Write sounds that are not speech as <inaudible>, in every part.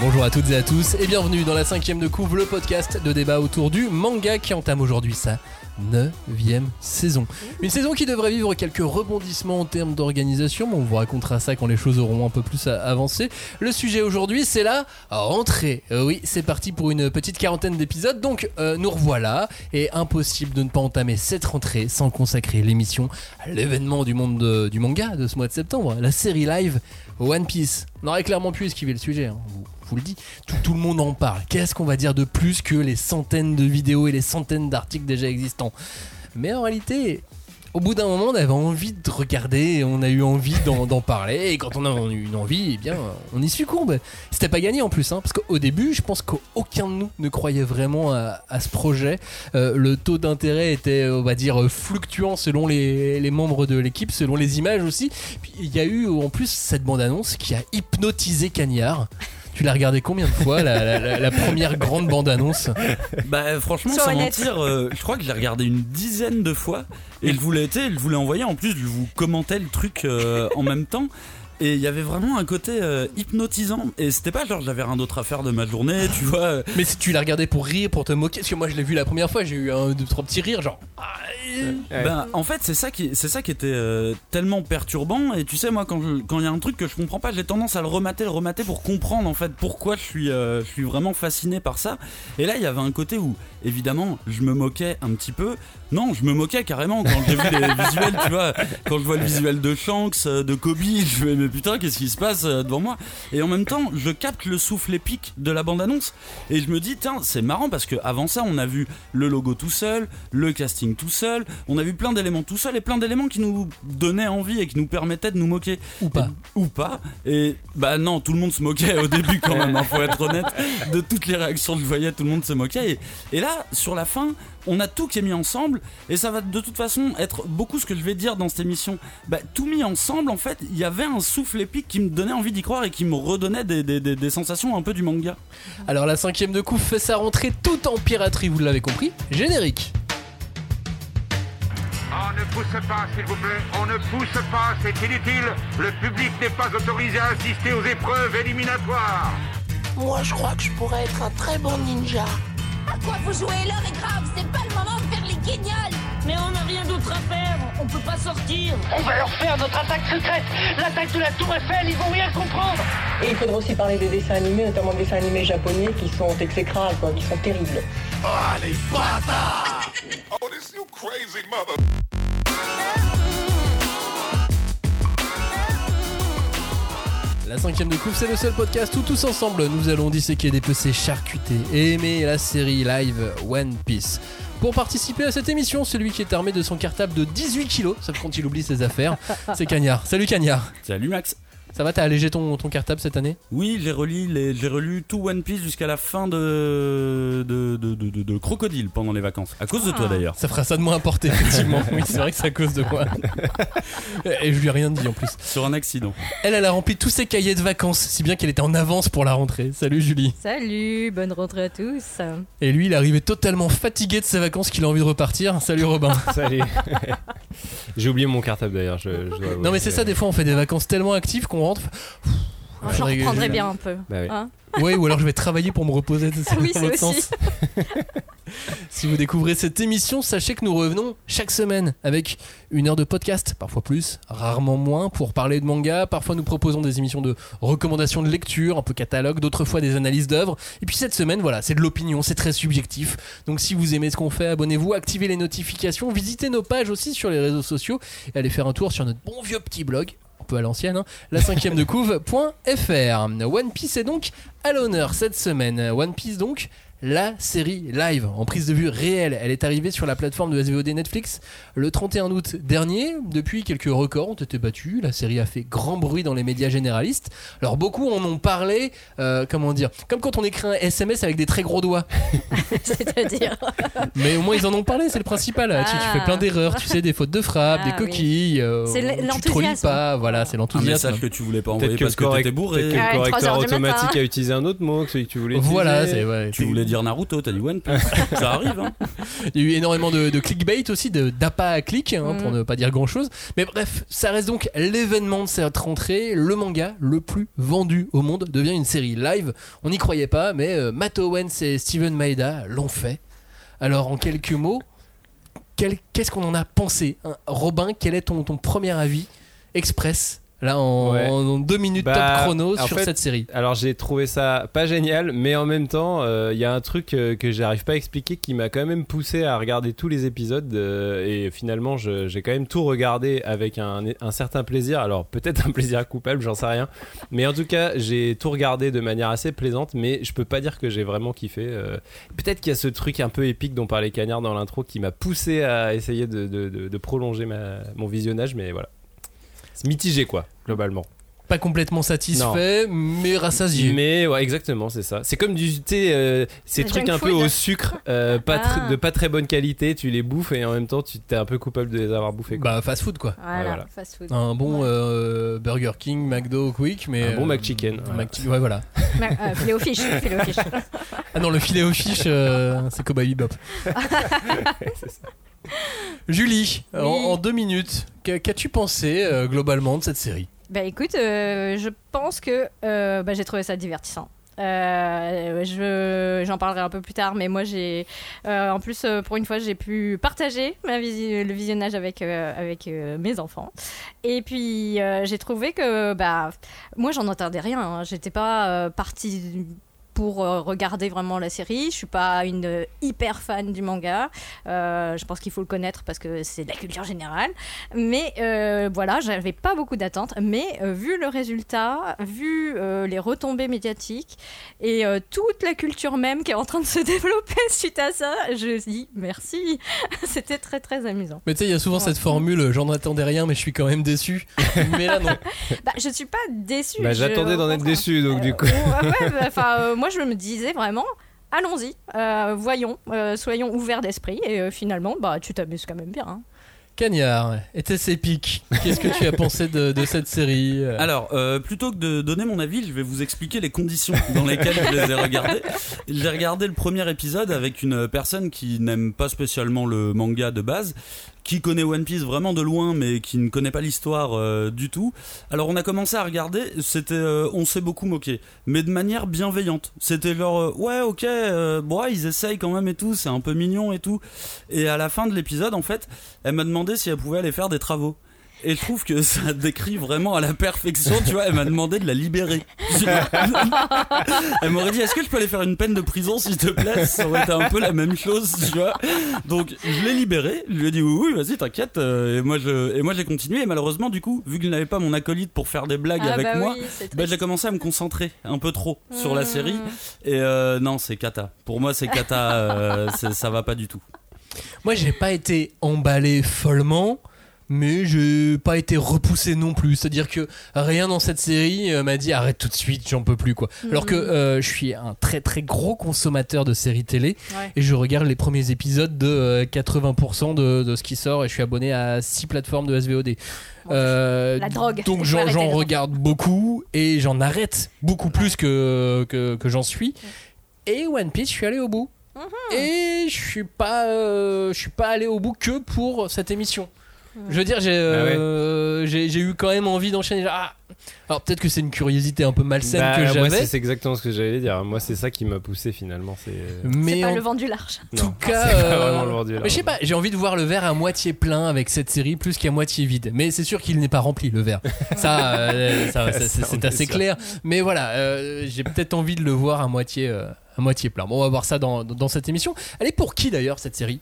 Bonjour à toutes et à tous et bienvenue dans la cinquième de couvre, le podcast de débat autour du manga qui entame aujourd'hui sa neuvième saison. Une saison qui devrait vivre quelques rebondissements en termes d'organisation, mais on vous racontera ça quand les choses auront un peu plus avancé. Le sujet aujourd'hui, c'est la rentrée. Euh, oui, c'est parti pour une petite quarantaine d'épisodes, donc euh, nous revoilà, et impossible de ne pas entamer cette rentrée sans consacrer l'émission à l'événement du monde de- du manga de ce mois de septembre, la série live One Piece. On aurait clairement pu esquiver le sujet, hein, vous, le dis. Tout, le monde en parle. Qu'est-ce qu'on va dire de plus que les centaines de vidéos et les centaines d'articles déjà existants? Mais en réalité, au bout d'un moment, on avait envie de regarder, on a eu envie <laughs> d'en parler, et quand on a eu une envie, eh bien, on y succombe. C'était pas gagné en plus, hein, parce qu'au début, je pense qu'aucun de nous ne croyait vraiment à, ce projet. Euh, le taux d'intérêt était, on va dire, fluctuant selon les, membres de l'équipe, selon les images aussi. Il y a eu en plus cette bande-annonce qui a hypnotisé Cagnard. Tu l'as regardé combien de fois, la, la- la- la première grande bande-annonce Bah franchement, sans honnête. mentir, euh, je crois que je l'ai regardé une dizaine de fois et tu sais, je voulais envoyer. En plus, je vous commentais le truc euh, en même temps. Et il y avait vraiment un côté euh, hypnotisant. Et c'était pas genre j'avais rien d'autre à faire de ma journée, tu vois. <laughs> Mais si tu l'as regardé pour rire, pour te moquer, parce que moi je l'ai vu la première fois, j'ai eu un, deux, trois petits rires, genre. Ben, en fait, c'est ça qui, c'est ça qui était euh, tellement perturbant. Et tu sais, moi, quand je- quand il y a un truc que je comprends pas, j'ai tendance à le remater, le remater pour comprendre en fait pourquoi je suis, euh, je suis vraiment fasciné par ça. Et là, il y avait un côté où, évidemment, je me moquais un petit peu. Non, je me moquais carrément quand j'ai vu les <laughs> visuels, tu vois. Quand je vois le visuel de Shanks, de Kobe, je mais putain, qu'est-ce qui se passe euh, devant moi Et en même temps, je capte le souffle épique de la bande-annonce. Et je me dis, tiens, c'est marrant parce que avant ça, on a vu le logo tout seul, le casting tout seul, on a vu plein d'éléments tout seul et plein d'éléments qui nous donnaient envie et qui nous permettaient de nous moquer. Ou pas. Ou pas. Et bah non, tout le monde se moquait au début quand même, hein, faut être honnête. De toutes les réactions que je voyais, tout le monde se moquait. Et, et là, sur la fin, on a tout qui est mis ensemble et ça va de toute façon être beaucoup ce que je vais dire dans cette émission. Bah, tout mis ensemble, en fait, il y avait un souffle épique qui me donnait envie d'y croire et qui me redonnait des, des- des- des sensations un peu du manga. Alors la cinquième de coup fait sa rentrée tout en piraterie, vous l'avez compris. Générique. On ne pousse pas, s'il vous plaît. On ne pousse pas, c'est inutile. Le public n'est pas autorisé à assister aux épreuves éliminatoires. Moi, je crois que je pourrais être un très bon ninja. À quoi vous jouez? L'heure est grave, c'est pas le moment de faire les guignols Mais on n'a rien d'autre à faire, on peut pas sortir. On va leur faire notre attaque secrète, l'attaque de la Tour Eiffel, ils vont rien comprendre. Et il faudra aussi parler des dessins animés, notamment des dessins animés japonais qui sont exécrables, quoi, qui sont terribles. La cinquième de coupe, c'est le seul podcast où tous ensemble nous allons disséquer, dépecer, charcuter et aimer la série live One Piece. Pour participer à cette émission, celui qui est armé de son cartable de 18 kilos, sauf quand il oublie ses affaires, c'est Cagnard. Salut Cagnard. Salut Max. Ça va, t'as allégé ton, ton cartable cette année? Oui, j'ai relu, les- j'ai relu tout One Piece jusqu'à la fin de de, de, de, de- de Crocodile pendant les vacances. À cause de toi d'ailleurs. Ça fera ça de moins importé, effectivement. <laughs> oui, c'est vrai que c'est à cause de moi. <laughs> Et je lui ai rien dit en plus. Sur un accident. Elle, elle a rempli tous ses cahiers de vacances, si bien qu'elle était en avance pour la rentrée. Salut Julie. Salut, bonne rentrée à tous. Et lui, il est arrivé totalement fatigué de ses vacances qu'il a envie de repartir. Salut Robin. <laughs> Salut. J'ai oublié mon cartable d'ailleurs. Je, je. Non mais c'est ça, des fois on fait des vacances tellement actives qu'on rentre. J'en Faudrait que- reprendrai bien un peu. Bah oui. hein. Ouais, ou alors je vais travailler pour me reposer. <laughs> Oui, c'est sens. <laughs> si vous découvrez cette émission, sachez que nous revenons chaque semaine avec une heure de podcast, parfois plus, rarement moins, pour parler de manga. Parfois nous proposons des émissions de recommandations de lecture, un peu catalogue, d'autres fois des analyses d'œuvres. Et puis cette semaine, voilà, c'est de l'opinion, c'est très subjectif. Donc si vous aimez ce qu'on fait, abonnez-vous, activez les notifications, visitez nos pages aussi sur les réseaux sociaux et allez faire un tour sur notre bon vieux petit blog un peu à l'ancienne, hein, la cinquième de couve.fr. One Piece est donc à l'honneur cette semaine. One Piece donc la série live en prise de vue réelle. Elle est arrivée sur la plateforme de SVOD Netflix le 31 août dernier. Depuis, quelques records ont été battus. La série a fait grand bruit dans les médias généralistes. Alors beaucoup en ont parlé, euh, comment dire, comme quand on écrit un SMS avec des très gros doigts. <laughs> <laughs> C'est-à-dire. Mais au moins ils en ont parlé, c'est le principal. Tu, tu fais Ah. plein d'erreurs, tu sais, des fautes de frappe, Ah, des coquilles. euh, C'est l'enthousiasme. pas, voilà, c'est Un l'enthousiasme. message que tu voulais pas envoyer parce le que t'étais bourré. que le Ah, correcteur automatique a utilisé un autre mot que celui que tu voulais Voilà, utiliser. c'est ouais, Tu c'est- voulais dire Naruto, t'as dit One Piece. <laughs> ça arrive, hein. Il y a eu énormément de, de clickbait aussi, de d'appât à clic, hein, pour Mm. ne pas dire grand chose. Mais bref, ça reste donc l'événement de cette rentrée. Le manga le plus vendu au monde devient une série live. On n'y croyait pas, mais euh, Matt Owens et Steven Maeda l'ont fait. Alors, en quelques mots, qu'est-ce qu'on en a pensé hein? Robin, quel est ton, ton premier avis express Là, en, Ouais. en deux minutes Bah, top chrono sur fait, cette série. Alors j'ai trouvé ça pas génial, mais en même temps, euh, il y a un truc euh, que j'arrive pas à expliquer qui m'a quand même poussé à regarder tous les épisodes euh, et finalement j'ai quand même tout regardé avec un, un certain plaisir. Alors peut-être un plaisir coupable, j'en sais rien, mais en tout cas j'ai tout regardé de manière assez plaisante, mais je peux pas dire que j'ai vraiment kiffé. euh. Peut-être qu'il y a ce truc un peu épique dont parlait Cagnard dans l'intro qui m'a poussé à essayer de, de- de- de prolonger ma- mon visionnage, mais voilà. C'est mitigé quoi, globalement. Pas complètement satisfait, mais rassasié. Mais ouais, exactement, c'est ça. C'est comme du thé, euh, ces trucs un peu au sucre, euh, pas tr- Ah. de pas très bonne qualité, tu les bouffes et en même temps tu t'es un peu coupable de les avoir bouffés. quoi. Bah, fast food quoi. Voilà, voilà. fast food. Un bon Ouais. euh, Burger King, McDo, Quick, mais Un bon euh, McChicken, voilà. Ouais, voilà. Euh, filet aux fiches, filet aux fiches. Ah non, le filet aux fiches, euh, c'est Cowboy Bebop. <laughs> <laughs> Julie, en, Oui. en deux minutes, qu'a- qu'as-tu pensé euh, globalement de cette série? Bah écoute, euh, je pense que euh, bah, j'ai trouvé ça divertissant. Euh, je, j'en parlerai un peu plus tard, mais moi j'ai, euh, en plus euh, pour une fois j'ai pu partager ma visi- le visionnage avec avec mes enfants. Et puis j'ai trouvé que bah moi j'en entendais rien. hein. J'étais pas partie pour euh, regarder vraiment la série. Je suis pas une euh, hyper fan du manga. Euh, je pense qu'il faut le connaître parce que c'est de la culture générale. Mais euh, voilà, j'avais pas beaucoup d'attentes. Mais euh, vu le résultat, vu euh, les retombées médiatiques et euh, toute la culture même qui est en train de se <laughs> développer suite à ça, je dis merci. <laughs> C'était très très amusant. Mais tu sais, il y a souvent cette formule, j'en attendais rien, mais je suis quand même déçu. <laughs> mais là, non. Bah, je suis pas déçue. Bah, j'attendais d'en être déçu, donc du coup. Ouais, bah, enfin, euh, moi, je me disais vraiment, allons-y, euh, voyons, euh, soyons ouverts d'esprit, et euh, finalement, bah, tu t'amuses quand même bien. hein. Cagnard, était-ce épique? Qu'est-ce que tu as pensé de, de cette série? Alors, euh, plutôt que de donner mon avis, je vais vous expliquer les conditions dans lesquelles je les ai regardés. J'ai regardé le premier épisode avec une personne qui n'aime pas spécialement le manga de base, qui connaît One Piece vraiment de loin, mais qui ne connaît pas l'histoire euh, du tout. Alors, on a commencé à regarder, c'était, euh, on s'est beaucoup moqué, mais de manière bienveillante. C'était euh, ouais, ok, euh, ils essayent quand même et tout, c'est un peu mignon et tout. Et à la fin de l'épisode, en fait, elle m'a demandé si elle pouvait aller faire des travaux. Et je trouve que ça <laughs> décrit vraiment à la perfection, tu vois, elle m'a demandé de la libérer. <laughs> elle m'aurait dit, est-ce que je peux aller faire une peine de prison, s'il te plaît? Ça aurait été un peu la même chose, tu vois. Donc, je l'ai libéré, je lui ai dit, oui, oui, vas-y, t'inquiète. euh, Et moi, je, et moi, j'ai continué. Et malheureusement, du coup, vu que je n'avais pas mon acolyte pour faire des blagues Ah, avec bah moi, oui, bah, j'ai commencé à me concentrer un peu trop sur la Mmh. série. Et euh, non, c'est cata. Pour moi, c'est cata, euh, ça va pas du tout. Moi, j'ai pas été emballé follement, mais j'ai pas été repoussé non plus. C'est-à-dire que rien dans cette série euh, m'a dit arrête tout de suite, j'en peux plus quoi. Alors que euh, je suis un très très gros consommateur de séries télé Ouais. et je regarde les premiers épisodes de euh, 80% de, de ce qui sort et je suis abonné à 6 plateformes de SVOD. Euh, La drogue. Donc <laughs> j'en regarde beaucoup et j'en arrête beaucoup plus que, que, que j'en suis. Et One Piece, je suis allé au bout. Mhm. Et je suis pas, euh, je suis pas allé au bout que pour cette émission. Je veux dire, j'ai euh, j'ai- j'ai eu quand même envie d'enchaîner. Ah Alors peut-être que c'est une curiosité un peu malsaine Bah, que moi, j'avais. c'est c'est exactement ce que j'allais dire. Moi, c'est ça qui m'a poussé finalement. C'est. euh, Mais C'est pas en le vent du large. tout non, cas, c'est pas euh, vraiment le vendu, là. mais je sais pas, j'ai envie de voir le verre à moitié plein avec cette série plus qu'à moitié vide. Mais c'est sûr qu'il n'est pas rempli le verre. <laughs> Ça, euh, ça, ça, c'est Ça, on c'est est assez sûr. clair. Mais voilà, euh, j'ai peut-être envie de le voir à moitié, euh, à moitié plein. Bon, on va voir ça dans, dans cette émission. Elle est pour qui d'ailleurs cette série?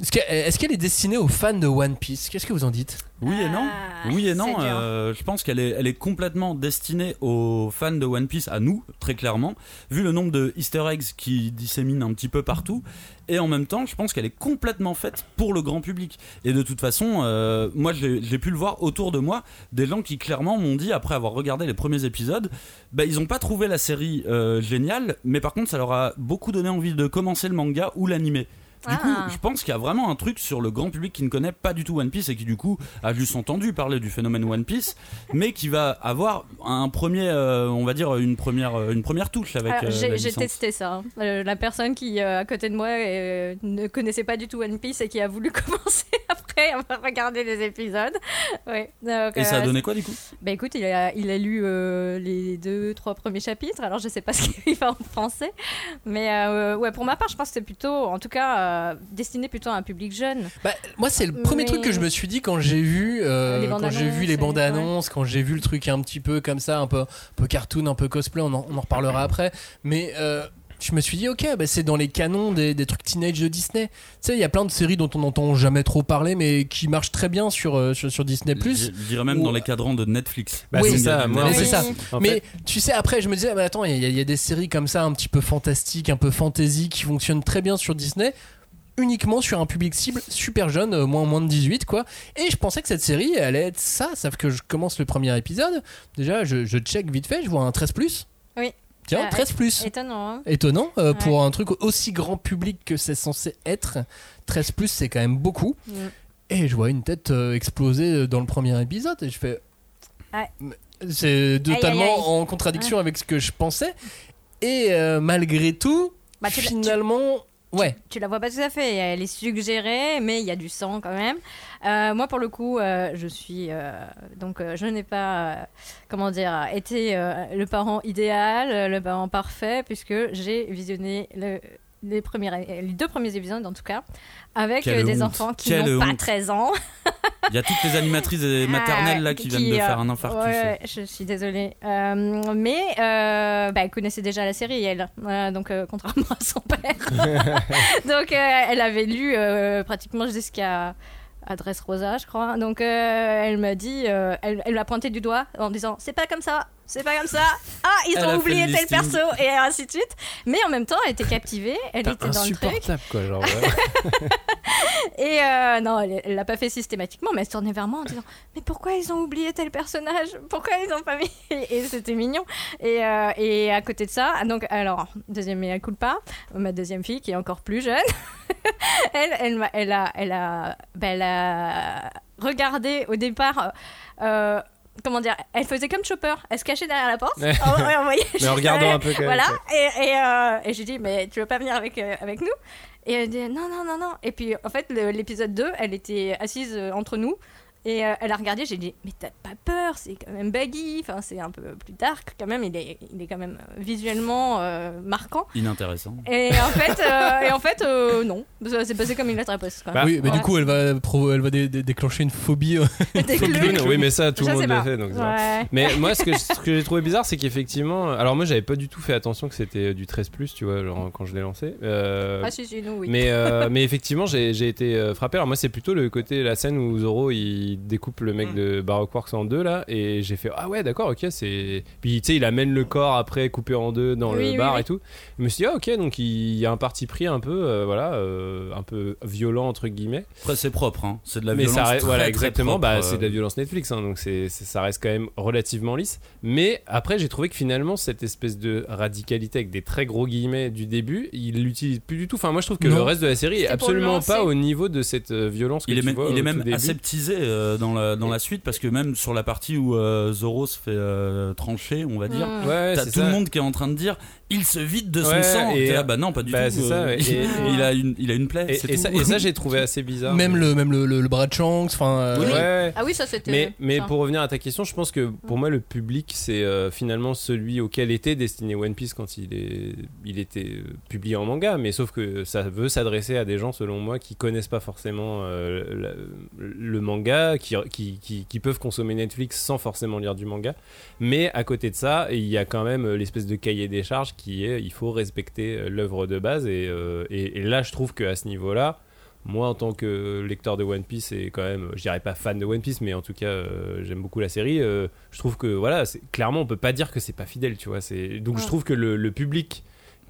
Est-ce que- est-ce qu'elle est destinée aux fans de One Piece? Qu'est-ce que vous en dites? Oui et non. Ah, Oui et non. euh, je pense qu'elle est, elle est complètement destinée aux fans de One Piece, à nous, très clairement, vu le nombre de Easter eggs qui disséminent un petit peu partout. Et en même temps, je pense qu'elle est complètement faite pour le grand public. Et de toute façon, euh, moi, j'ai j'ai pu le voir autour de moi, des gens qui clairement m'ont dit, après avoir regardé les premiers épisodes, bah, ils n'ont pas trouvé la série euh, géniale, mais par contre, ça leur a beaucoup donné envie de commencer le manga ou l'animé. Du coup, Ah. je pense qu'il y a vraiment un truc sur le grand public qui ne connaît pas du tout One Piece et qui du coup a juste entendu parler du phénomène One Piece, <laughs> mais qui va avoir un premier, euh, on va dire une première, euh, une première touche avec. Euh, j'ai testé ça. hein. Euh, la personne qui euh, à côté de moi ne connaissait pas du tout One Piece et qui a voulu <laughs> commencer après à regarder les épisodes. Ouais. Donc, Et ça a donné quoi du coup? Bah écoute, il a, il a lu les deux, trois premiers chapitres. Alors je sais pas ce <laughs> qu'il va en français, mais ouais, pour ma part, je pense que c'est plutôt, en tout cas, euh, destiné plutôt à un public jeune. Bah, moi, c'est le premier Mais- truc que je me suis dit quand j'ai vu, euh, Les bandes quand j'ai vu annonces, les bandes annonces, quand j'ai vu le truc un petit peu comme ça, un peu, un peu cartoon, un peu cosplay. On en, on en reparlera après. Mais euh, je me suis dit, ok, bah, c'est dans les canons des, des trucs teenage de Disney. Tu sais, il y a plein de séries dont on n'entend jamais trop parler, mais qui marchent très bien sur, sur, sur Disney+. Je, je dirais même Ou- dans les cadrans de Netflix. Bah, Oui, c'est ça, moi, mais en c'est fait- ça. en mais fait- tu sais, après, je me disais, mais attends, il y, y a des séries comme ça, un petit peu fantastiques, un peu fantasy, qui fonctionnent très bien sur Disney, uniquement sur un public cible super jeune, euh, moins, moins de 18, quoi. Et je pensais que cette série, elle allait être ça, sauf que je commence le premier épisode. Déjà, je, je check vite fait, je vois un 13. Oui. Tiens, Ah, 13. Étonnant. Hein Étonnant euh, Ouais. pour un truc aussi grand public que c'est censé être. 13 c'est quand même beaucoup. Mm. Et je vois une tête euh, exploser dans le premier épisode et je fais. Ouais. Mais C'est totalement aïe, aïe. en contradiction avec ce que je pensais. Et euh, malgré tout, Bah, tu- finalement, ouais. Tu la vois pas tout à fait, elle est suggérée, mais il y a du sang quand même. Euh, moi, pour le coup, euh, je suis. euh, donc, je n'ai pas, comment dire, été le parent idéal, le parent parfait, puisque j'ai visionné le- les, premiers, les deux premiers épisodes, en tout cas, avec Quelle euh, des honte. enfants qui n'ont pas honte. 13 ans. Il y a toutes les animatrices <laughs> et maternelles là qui, viennent de euh, faire un infarctus. Ouais, je suis désolée. Euh, mais euh, bah, elle connaissait déjà la série, elle. Donc, euh, contrairement à son père. <laughs> <laughs> donc, euh, elle avait lu euh, pratiquement jusqu'à Adresse Rosa, je crois. Donc, euh, elle m'a dit, euh, elle, elle l'a pointé du doigt en disant C'est pas comme ça, c'est pas comme ça. Ah, ils Elle ont oublié tel listing. perso, et ainsi de suite. Mais en même temps, elle était captivée, elle était dans le truc. insupportable quoi, genre. <laughs> Et euh, non, elle l'a pas fait systématiquement, mais elle se tournait vers moi en disant Mais pourquoi ils ont oublié tel personnage? Pourquoi ils ont pas mis? <laughs> Et c'était mignon. Et, euh, et à côté de ça, donc, alors, deuxième mea culpa, ma deuxième fille qui est encore plus jeune, <laughs> elle, elle, elle, a, elle, a, ben, elle a regardé au départ. euh, Comment dire Elle faisait comme Chopper, elle se cachait derrière la porte. Ouais, <laughs> on voyait Mais en regardant un peu quand. Voilà, et, et, euh, et j'ai dit, mais tu veux pas venir avec, euh, avec nous? Et elle dit, non, non, non, non. Et puis, en fait, l'épisode 2, elle était assise euh, entre nous. Et euh, elle a regardé, j'ai dit, mais t'as pas peur, c'est quand même baggy, enfin, c'est un peu plus dark quand même, il est, il est quand même euh, visuellement euh, marquant. Inintéressant. Et en fait, euh, et en fait euh, non, ça s'est passé comme une lettre à poste. quand Bah, oui, mais Ouais. du coup, elle va, pro- elle va dé- dé- déclencher une phobie. <laughs> clowns. oui, mais ça, tout le monde le fait. Donc. Ouais. Mais moi, ce que, <laughs> ce que j'ai trouvé bizarre, c'est qu'effectivement. Alors, moi, j'avais pas du tout fait attention que c'était du 13, tu vois, genre, quand je l'ai lancé. Euh, Ah si, si, nous, oui. Mais, euh, <laughs> mais effectivement, j'ai j'ai été frappé. Alors, moi, c'est plutôt le côté, la scène où Zoro il découpe le Mm. mec de Baroque Works en deux, là. Et j'ai fait, ah ouais, d'accord, ok, c'est. Puis, tu sais, il amène le corps après coupé en deux dans Oui, le oui, bar oui. et tout. Je me suis dit, ah ok, donc il y a un parti pris un peu, euh, voilà, euh, un peu violent, entre guillemets. Après, c'est propre, hein. c'est de la Mais violence. ça reste, très, voilà, très exactement. propre, bah, euh. c'est de la violence Netflix, hein, donc c'est, ça reste quand même relativement lisse. Mais après, j'ai trouvé que finalement, cette espèce de radicalité avec des très gros guillemets du début, il l'utilise plus du tout. Enfin, moi, je trouve que Non. le reste de la série est absolument pas au niveau de cette euh, violence que Il est tu même, vois il est même aseptisé euh, dans, la, dans la suite parce que même sur la partie où euh, Zoro se fait euh, trancher, on va dire. Ouais, t'as tout ça. le monde qui est en train de dire il se vide de son Ouais, sang. et- là, bah non, pas du bah, tout. ça, ouais. il, Et- il a une, il a une plaie. Et, c'est et tout. ça, et ça, j'ai trouvé assez bizarre. même le, même le, le- le bras de Shanks, enfin. euh, Oui. Ouais, ouais. Ah oui, ça c'était. Mais, mais pour revenir à ta question, je pense que pour moi, le public, c'est euh, finalement celui auquel était destiné One Piece quand il, est, il était euh, publié en manga. Mais sauf que ça veut s'adresser à des gens, selon moi, qui connaissent pas forcément euh, la- le manga, qui, qui, qui, qui peuvent consommer Netflix sans forcément lire du manga. Mais à côté de ça, il y a quand même euh, l'espèce de cahier des charges qui est il faut respecter euh, l'œuvre de base. Et, euh, et, et là, je trouve qu'à ce niveau-là, moi, en tant que lecteur de One Piece et quand même, je dirais pas fan de One Piece, mais en tout cas, euh, j'aime beaucoup la série. euh, je trouve que voilà, clairement, on peut pas dire que c'est pas fidèle, tu vois. Donc je trouve que le, le public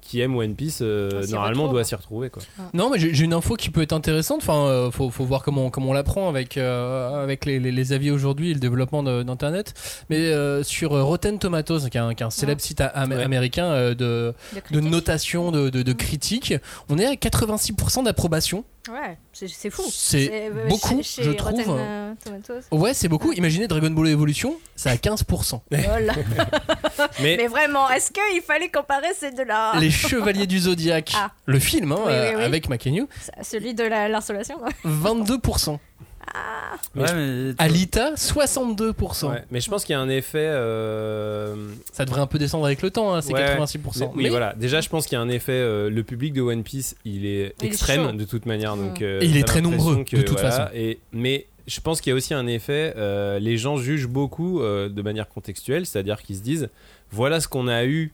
qui aime One Piece euh, On s'y normalement retrouve. doit s'y retrouver quoi. Non, mais j'ai une info qui peut être intéressante. Enfin, euh, faut, faut voir comment, comment on l'apprend avec, euh, avec les, les- les avis aujourd'hui et le développement d'Internet. Mais euh, sur Rotten Tomatoes, qui est un, qui est un célèbre site a- am- Ouais. américain euh, de, De de critique. notation, de, de, de critique, on est à 86% d'approbation. Ouais, c'est c'est fou. C'est euh, beaucoup, chez- je trouve. Rotten, euh. Ouais, c'est beaucoup. Imaginez Dragon Ball Evolution, c'est à 15%. Oh là. <laughs> Mais, Mais vraiment, est-ce qu'il fallait comparer ces deux-là? Les Chevaliers du Zodiaque, Ah. le film, hein, Oui, oui, oui. avec Makenyu, Celui de la- l'installation 22%. Mais Ouais, je- mais tu- Alita, 62%. ouais, mais je pense qu'il y a un effet. euh, Ça devrait un peu descendre avec le temps, hein, c'est Ouais. 86%. Oui, Mais- voilà. Déjà, je pense qu'il y a un effet. euh, le public de One Piece, il est Il extrême de toute manière. Donc, Mm. euh, Et il est très nombreux, de toute voilà, façon. Et, mais je pense qu'il y a aussi un effet. euh, les gens jugent beaucoup euh, de manière contextuelle, c'est-à-dire qu'ils se disent voilà ce qu'on a eu.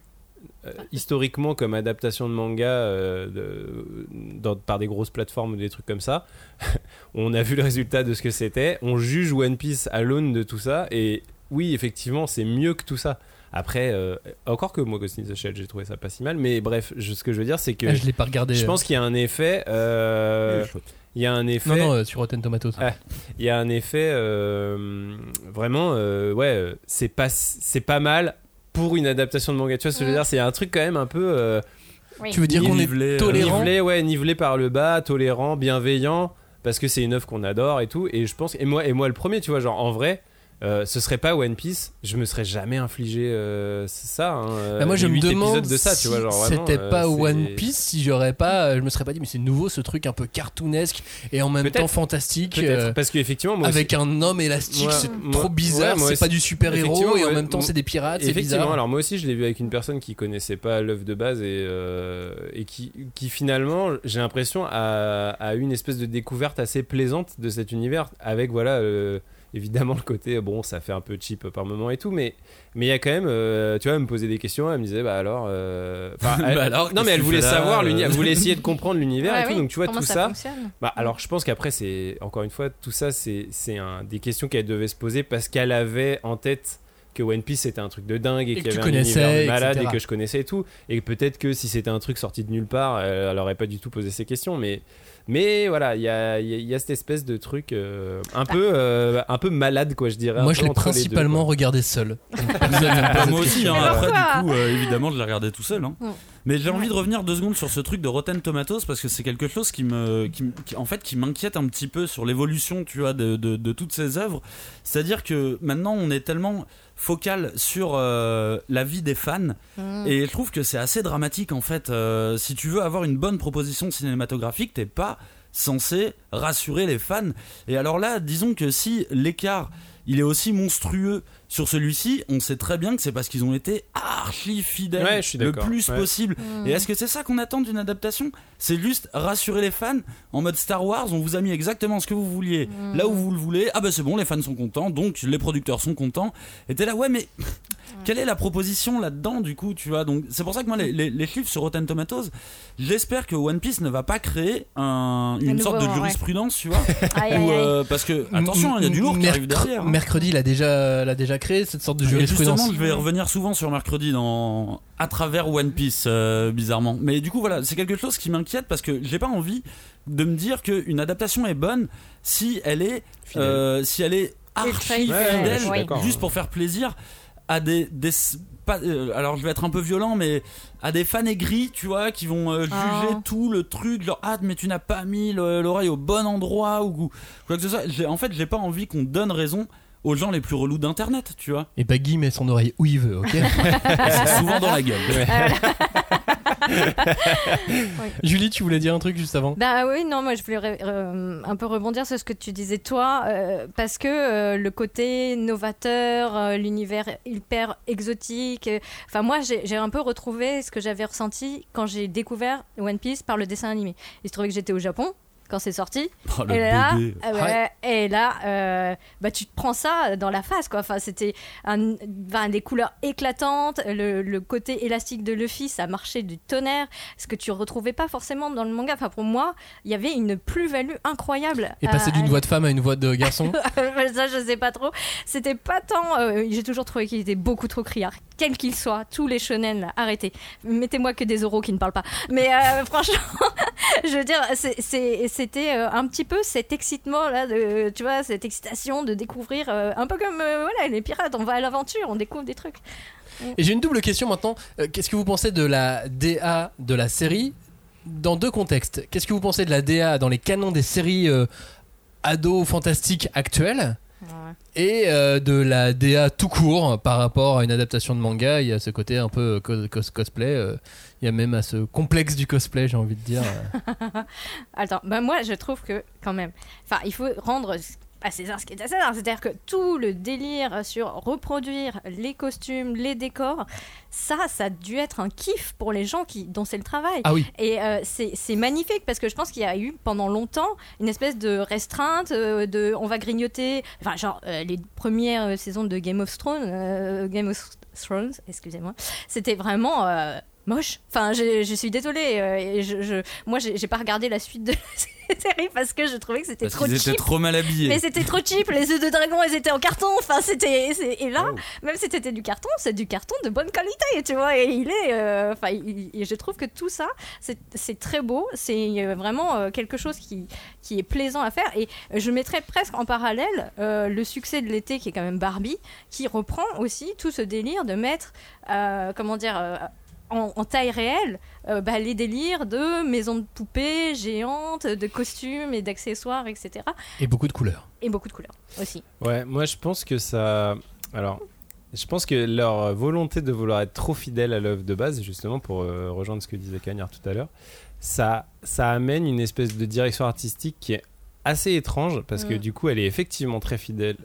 Euh, historiquement comme adaptation de manga euh, de- dans- par des grosses plateformes ou des trucs comme ça <laughs> on a vu le résultat de ce que c'était on juge One Piece à l'aune de tout ça et oui effectivement c'est mieux que tout ça après euh, encore que moi Ghost in the Shell j'ai trouvé ça pas si mal mais bref je- ce que je veux dire c'est que Ah, je l'ai pas regardé. je euh. pense qu'il y a un effet euh, il y a un effet Non, non, euh, sur Rotten Tomatoes. Ah. il y a un effet euh, vraiment euh, ouais c'est pas c'est pas mal pour une adaptation de manga tu vois ce que je veux Mm. dire c'est un truc quand même un peu euh, Oui. Tu veux dire qu'on est Nivelé, euh, tolérant nivelé ouais nivelé par le bas tolérant bienveillant parce que c'est une œuvre qu'on adore et tout et je pense et moi et moi le premier tu vois genre en vrai euh, ce serait pas One Piece, je me serais jamais infligé euh, ça. hein, euh, Bah, moi, je me demande épisodes de ça, si tu vois, genre vraiment, c'était euh, pas One Piece, si j'aurais pas, je me serais pas dit, mais c'est nouveau ce truc un peu cartoonesque et en même Peut-être. temps fantastique. Parce qu'effectivement, moi avec un homme élastique, Moi- c'est moi- trop bizarre, ouais, c'est aussi. pas du super-héros Effectivement, et en même temps c'est des pirates, c'est Effectivement, bizarre. alors moi aussi je l'ai vu avec une personne qui connaissait pas l'œuvre de base et, et qui, qui finalement, j'ai l'impression, a, a eu une espèce de découverte assez plaisante de cet univers avec voilà. Évidemment, le côté, bon, ça fait un peu cheap par moment et tout, mais mais il y a quand même, euh, tu vois, elle me posait des questions, elle me disait, bah alors. euh, <laughs> Bah alors, non, mais elle voulait savoir, euh elle voulait <laughs> essayer de comprendre l'univers Ouais, et tout, oui. donc tu vois, Comment tout ça, Bah, alors je pense qu'après c'est encore une fois tout ça c'est c'est un des questions qu'elle devait se poser parce qu'elle avait en tête que One Piece c'était un truc de dingue et, que qu'il y avait un univers de connaissais, malade etc. et que je connaissais et tout et peut-être que si c'était un truc sorti de nulle part elle, elle aurait pas du tout posé ces questions mais mais voilà il y a, il y a- il y a cette espèce de truc euh, un peu euh, un peu malade quoi je dirais Moi, je l'ai deux, principalement regardé seul. Bah, <laughs> moi aussi, hein, après du coup, euh, évidemment, je l'ai regardé tout seul. hein. Mais j'ai envie de revenir deux secondes sur ce truc de Rotten Tomatoes parce que c'est quelque chose qui me, qui, en fait, qui m'inquiète un petit peu sur l'évolution, tu vois, de, de, de toutes ces œuvres. C'est-à-dire que maintenant, on est tellement focal sur euh, la vie des fans Mm. et je trouve que c'est assez dramatique en fait. Euh, si tu veux avoir une bonne proposition cinématographique, t'es pas censé rassurer les fans. Et alors là, disons que si l'écart il est aussi monstrueux sur celui-ci, on sait très bien que c'est parce qu'ils ont été archi fidèles Ouais, je suis le plus Ouais. possible. Mm. Et est-ce que c'est ça qu'on attend d'une adaptation? C'est juste rassurer les fans en mode Star Wars, on vous a mis exactement ce que vous vouliez, Mm. là où vous le voulez. Ah bah c'est bon, les fans sont contents, donc les producteurs sont contents. Et t'es là, ouais, mais quelle est la proposition là-dedans du coup, tu vois Donc c'est pour ça que moi les, les- les chiffres sur Rotten Tomatoes, j'espère que One Piece ne va pas créer un- une Un sorte de ouais. jurisprudence, tu vois. <laughs> Aïe, euh, parce que attention, il y a du lourd qui arrive derrière. hein. Mercredi, il a déjà, l'a déjà créé cette sorte de Et jurisprudence. justement, je vais revenir souvent sur mercredi dans à travers One Piece, euh, bizarrement. Mais du coup, voilà, c'est quelque chose qui m'inquiète parce que j'ai pas envie de me dire qu'une adaptation est bonne si elle est Fidèle. euh, si elle est archi fidèle, Ouais, juste pour faire plaisir à des, des pas, euh, alors je vais être un peu violent, mais à des fans aigris, tu vois, qui vont euh, juger Oh. tout le truc, genre ah mais tu n'as pas mis le- l'oreille au bon endroit ou quoi que ce soit. J'ai- En fait, j'ai pas envie qu'on donne raison aux gens les plus relous d'internet, tu vois. Et Baggy met son oreille où il veut, ok <laughs> C'est souvent dans la gueule. <laughs> <laughs> Julie, tu voulais dire un truc juste avant? Bah oui, non, moi je voulais euh, un peu rebondir sur ce que tu disais toi, euh, parce que euh, le côté novateur, l'univers hyper exotique, enfin moi j'ai un peu retrouvé ce que j'avais ressenti quand j'ai découvert One Piece par le dessin animé. Il se trouvait que j'étais au Japon. Quand c'est sorti. <laughs> Oh, et là, bébé. euh, ouais, et là euh, bah, tu te prends ça dans la face. Quoi. Enfin, c'était un, des couleurs éclatantes, le, le côté élastique de Luffy, ça marchait du tonnerre, ce que tu retrouvais pas forcément dans le manga. Enfin, pour moi, il y avait une plus-value incroyable. Et passer d'une voix de femme à une voix de <laughs> garçon. ça, je sais pas trop. C'était pas tant. euh, J'ai toujours trouvé qu'il était beaucoup trop criard. Quel qu'il soit, tous les shonen, là, arrêtez. Mettez-moi que des oraux qui ne parlent pas. Mais euh, <laughs> franchement, je veux dire, c'était euh, un petit peu cet excitement là, de, tu vois, cette excitation de découvrir, euh, un peu comme euh, voilà, les pirates. On va à l'aventure, on découvre des trucs. Et j'ai une double question maintenant. Qu'est-ce que vous pensez de la DA de la série dans deux contextes? Qu'est-ce que vous pensez de la DA dans les canons des séries euh, ados fantastiques actuelles? Et euh, de la DA tout court par rapport à une adaptation de manga Il y a ce côté un peu cos- cosplay. euh, il y a même à ce complexe du cosplay, j'ai envie de dire. euh. <laughs> Attends, bah moi je trouve que quand même, enfin il faut rendre à César ce qui est à César, c'est-à-dire que tout le délire sur reproduire les costumes, les décors, ça, ça a dû être un kiff pour les gens qui dont c'est le travail. Ah oui. Et euh, c'est magnifique parce que je pense qu'il y a eu pendant longtemps une espèce de restreinte euh, de on va grignoter, enfin genre euh, les premières saisons de Game of Thrones, Game of Thrones, excusez-moi, c'était vraiment moche. Enfin, je, je suis désolée. euh, et je, je- moi, j'ai pas regardé la suite de <laughs> la série parce que je trouvais que c'était trop qu'ils étaient cheap. trop mal habillés. Mais c'était trop cheap, les œufs de dragon, ils étaient en carton. Enfin, c'était. Et là, même si c'était du carton, c'est du carton de bonne qualité, tu vois. Et il est. euh, Enfin, je trouve que tout ça, c'est très beau. C'est euh, vraiment euh, quelque chose qui, qui est plaisant à faire. Et je mettrais presque en parallèle euh, le succès de l'été, qui est quand même Barbie, qui reprend aussi tout ce délire de mettre. euh, comment dire euh, en, en taille réelle, euh, bah, les délires de maisons de poupées géantes, de costumes et d'accessoires, etc. Et beaucoup de couleurs. Et beaucoup de couleurs aussi. Ouais, moi je pense que ça. Alors, je pense que leur volonté de vouloir être trop fidèle à l'œuvre de base, justement, pour euh, rejoindre ce que disait Cagnard tout à l'heure, ça, ça amène une espèce de direction artistique qui est assez étrange parce que Mm. du coup, elle est effectivement très fidèle.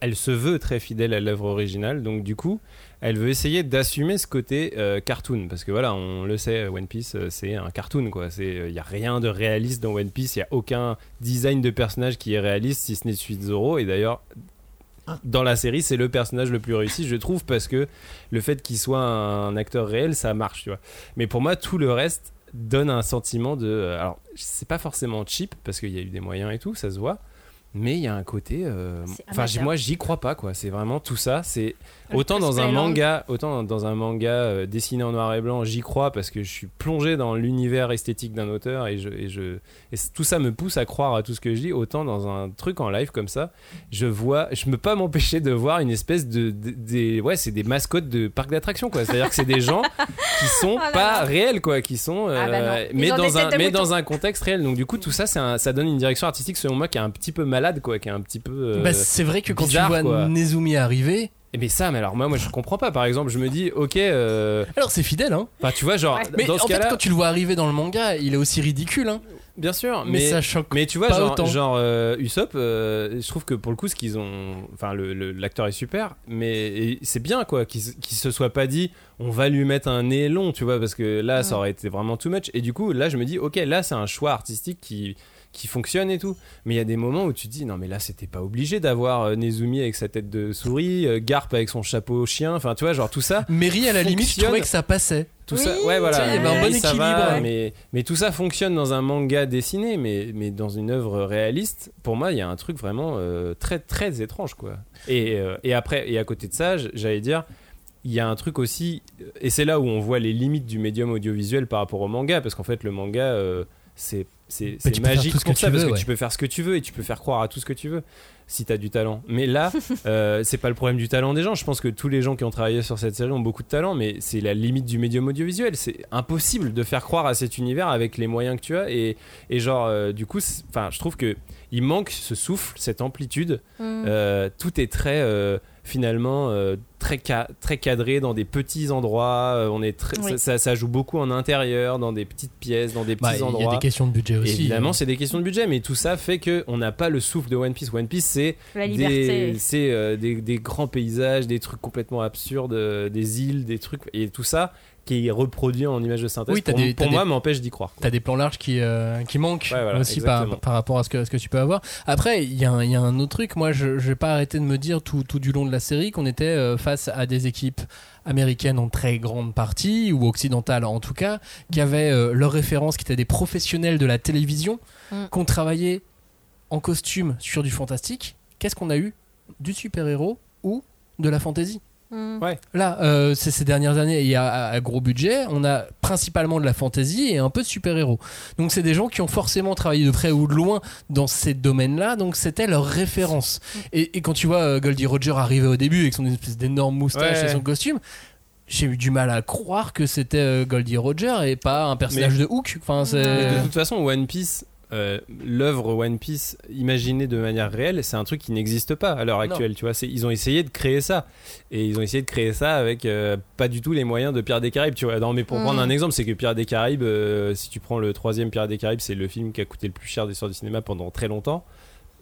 Elle se veut très fidèle à l'œuvre originale, donc du coup, elle veut essayer d'assumer ce côté euh, cartoon parce que voilà, on le sait, One Piece euh, c'est un cartoon quoi. Il y a rien de réaliste dans One Piece, il y a aucun design de personnage qui est réaliste si ce n'est celui Zoro et d'ailleurs dans la série, c'est le personnage le plus réussi, je trouve, parce que le fait qu'il soit un acteur réel, ça marche, tu vois. Mais pour moi, tout le reste donne un sentiment de. euh, Alors, c'est pas forcément cheap, parce qu'il y a eu des moyens et tout, ça se voit. Mais il y a un côté. euh, C'est Enfin, moi, j'y crois pas, quoi. C'est vraiment tout ça. C'est autant dans un manga, autant dans un manga euh, dessiné en noir et blanc, j'y crois parce que je suis plongé dans l'univers esthétique d'un auteur et je et je et tout ça me pousse à croire à tout ce que je dis. Autant dans un truc en live comme ça, je vois, je peux pas m'empêcher de voir une espèce de, de- des ouais, c'est des mascottes de parc d'attraction quoi. C'est-à-dire que c'est des gens qui sont <laughs> Oh pas là. réels quoi, qui sont Ah bah euh, mais dans un mais dans un contexte réel. Donc du coup tout ça c'est un- ça donne une direction artistique selon moi qui est un petit peu malade quoi, qui est un petit peu euh, Bah, c'est vrai que quand tu vois quoi. Nezumi arriver. Eh mais ça, mais alors moi, moi je comprends pas. Par exemple, je me dis, ok, euh, Alors c'est fidèle, hein. enfin tu vois, genre Mais dans en fait, quand tu le vois arriver dans le manga, il est aussi ridicule, hein. bien sûr, Mais, mais ça choque. mais tu vois, pas genre, autant. genre euh, Usopp, euh, je trouve que pour le coup, ce qu'ils ont, enfin l'acteur est super, mais c'est bien quoi, qu'il qu'il se soit pas dit, on va lui mettre un nez long, tu vois, parce que là, ça aurait été vraiment too much. Et du coup, là, je me dis, ok, là, c'est un choix artistique qui qui fonctionne et tout. Mais il y a des moments où tu te dis non mais là c'était pas obligé d'avoir euh, Nezumi avec sa tête de souris, euh, Garp avec son chapeau chien, enfin tu vois genre tout ça. Mary, à la limite, je trouvais que ça passait. Tout Oui, ça, ouais, voilà. il y avait un Mais bon ça équilibre, va, ouais. mais, mais tout ça fonctionne dans un manga dessiné, mais, mais dans une œuvre réaliste, pour moi, il y a un truc vraiment euh, très, très étrange, quoi. Et, euh, et après, et à côté de ça, j'allais dire, il y a un truc aussi, et c'est là où on voit les limites du médium audiovisuel par rapport au manga, parce qu'en fait, le manga, euh, c'est c'est faire magique pour que ça tu parce que tu peux faire ce que tu veux et tu peux faire croire à tout ce que tu veux si tu as du talent. Mais là, <laughs> euh, c'est pas le problème du talent des gens. Je pense que tous les gens qui ont travaillé sur cette série ont beaucoup de talent, mais c'est la limite du médium audiovisuel. C'est impossible de faire croire à cet univers avec les moyens que tu as. Et, et genre, euh, du coup, enfin, je trouve que il manque ce souffle, cette amplitude. Mm. Euh, tout est très euh, finalement euh, très, ca- très cadré dans des petits endroits. euh, on est très- Oui. ça, ça- ça joue beaucoup en intérieur, dans des petites pièces, dans des petits Bah, Il y endroits. a des questions de budget aussi. Évidemment, c'est des questions de budget, mais tout ça fait que on n'a pas le souffle de One Piece. One Piece, c'est des, euh, des, des grands paysages, des trucs complètement absurdes, des îles, des trucs et tout ça qui est reproduit en images de synthèse. Oui, pour des- pour moi, m'empêche d'y croire. T'as des plans larges qui, euh, qui manquent Ouais, voilà, aussi par, par rapport à ce que, ce que tu peux avoir. Après, il y, a un- il y a un autre truc. Moi, je, vais pas arrêter de me dire tout, tout du long de la série qu'on était euh, face à des équipes américaines en très grande partie, ou occidentales en tout cas, qui avaient euh, leurs références, qui étaient des professionnels de la télévision, Mm. qui ont travaillé en costume sur du fantastique. Qu'est-ce qu'on a eu? Du super-héros ou de la fantasy? Mm. Là, euh, ces, ces dernières années, il y a à, à gros budget, on a principalement de la fantasy et un peu de super-héros. Donc c'est des gens qui ont forcément travaillé de près ou de loin dans ces domaines-là, donc c'était leur référence. Et, et quand tu vois euh, Goldie Roger arriver au début avec son espèce d'énorme moustache Ouais. et son costume, j'ai eu du mal à croire que c'était euh, Goldie Roger et pas un personnage de Hook. Enfin, de toute façon, One Piece, euh, l'œuvre One Piece imaginée de manière réelle, c'est un truc qui n'existe pas à l'heure Non. actuelle. Tu vois, ils ont essayé de créer ça et ils ont essayé de créer ça avec euh, pas du tout les moyens de Pirates des Caraïbes. Tu vois, non, mais pour Mm. prendre un exemple, c'est que Pirates des Caraïbes, euh, si tu prends le troisième Pirates des Caraïbes, c'est le film qui a coûté le plus cher des l'histoire du cinéma pendant très longtemps.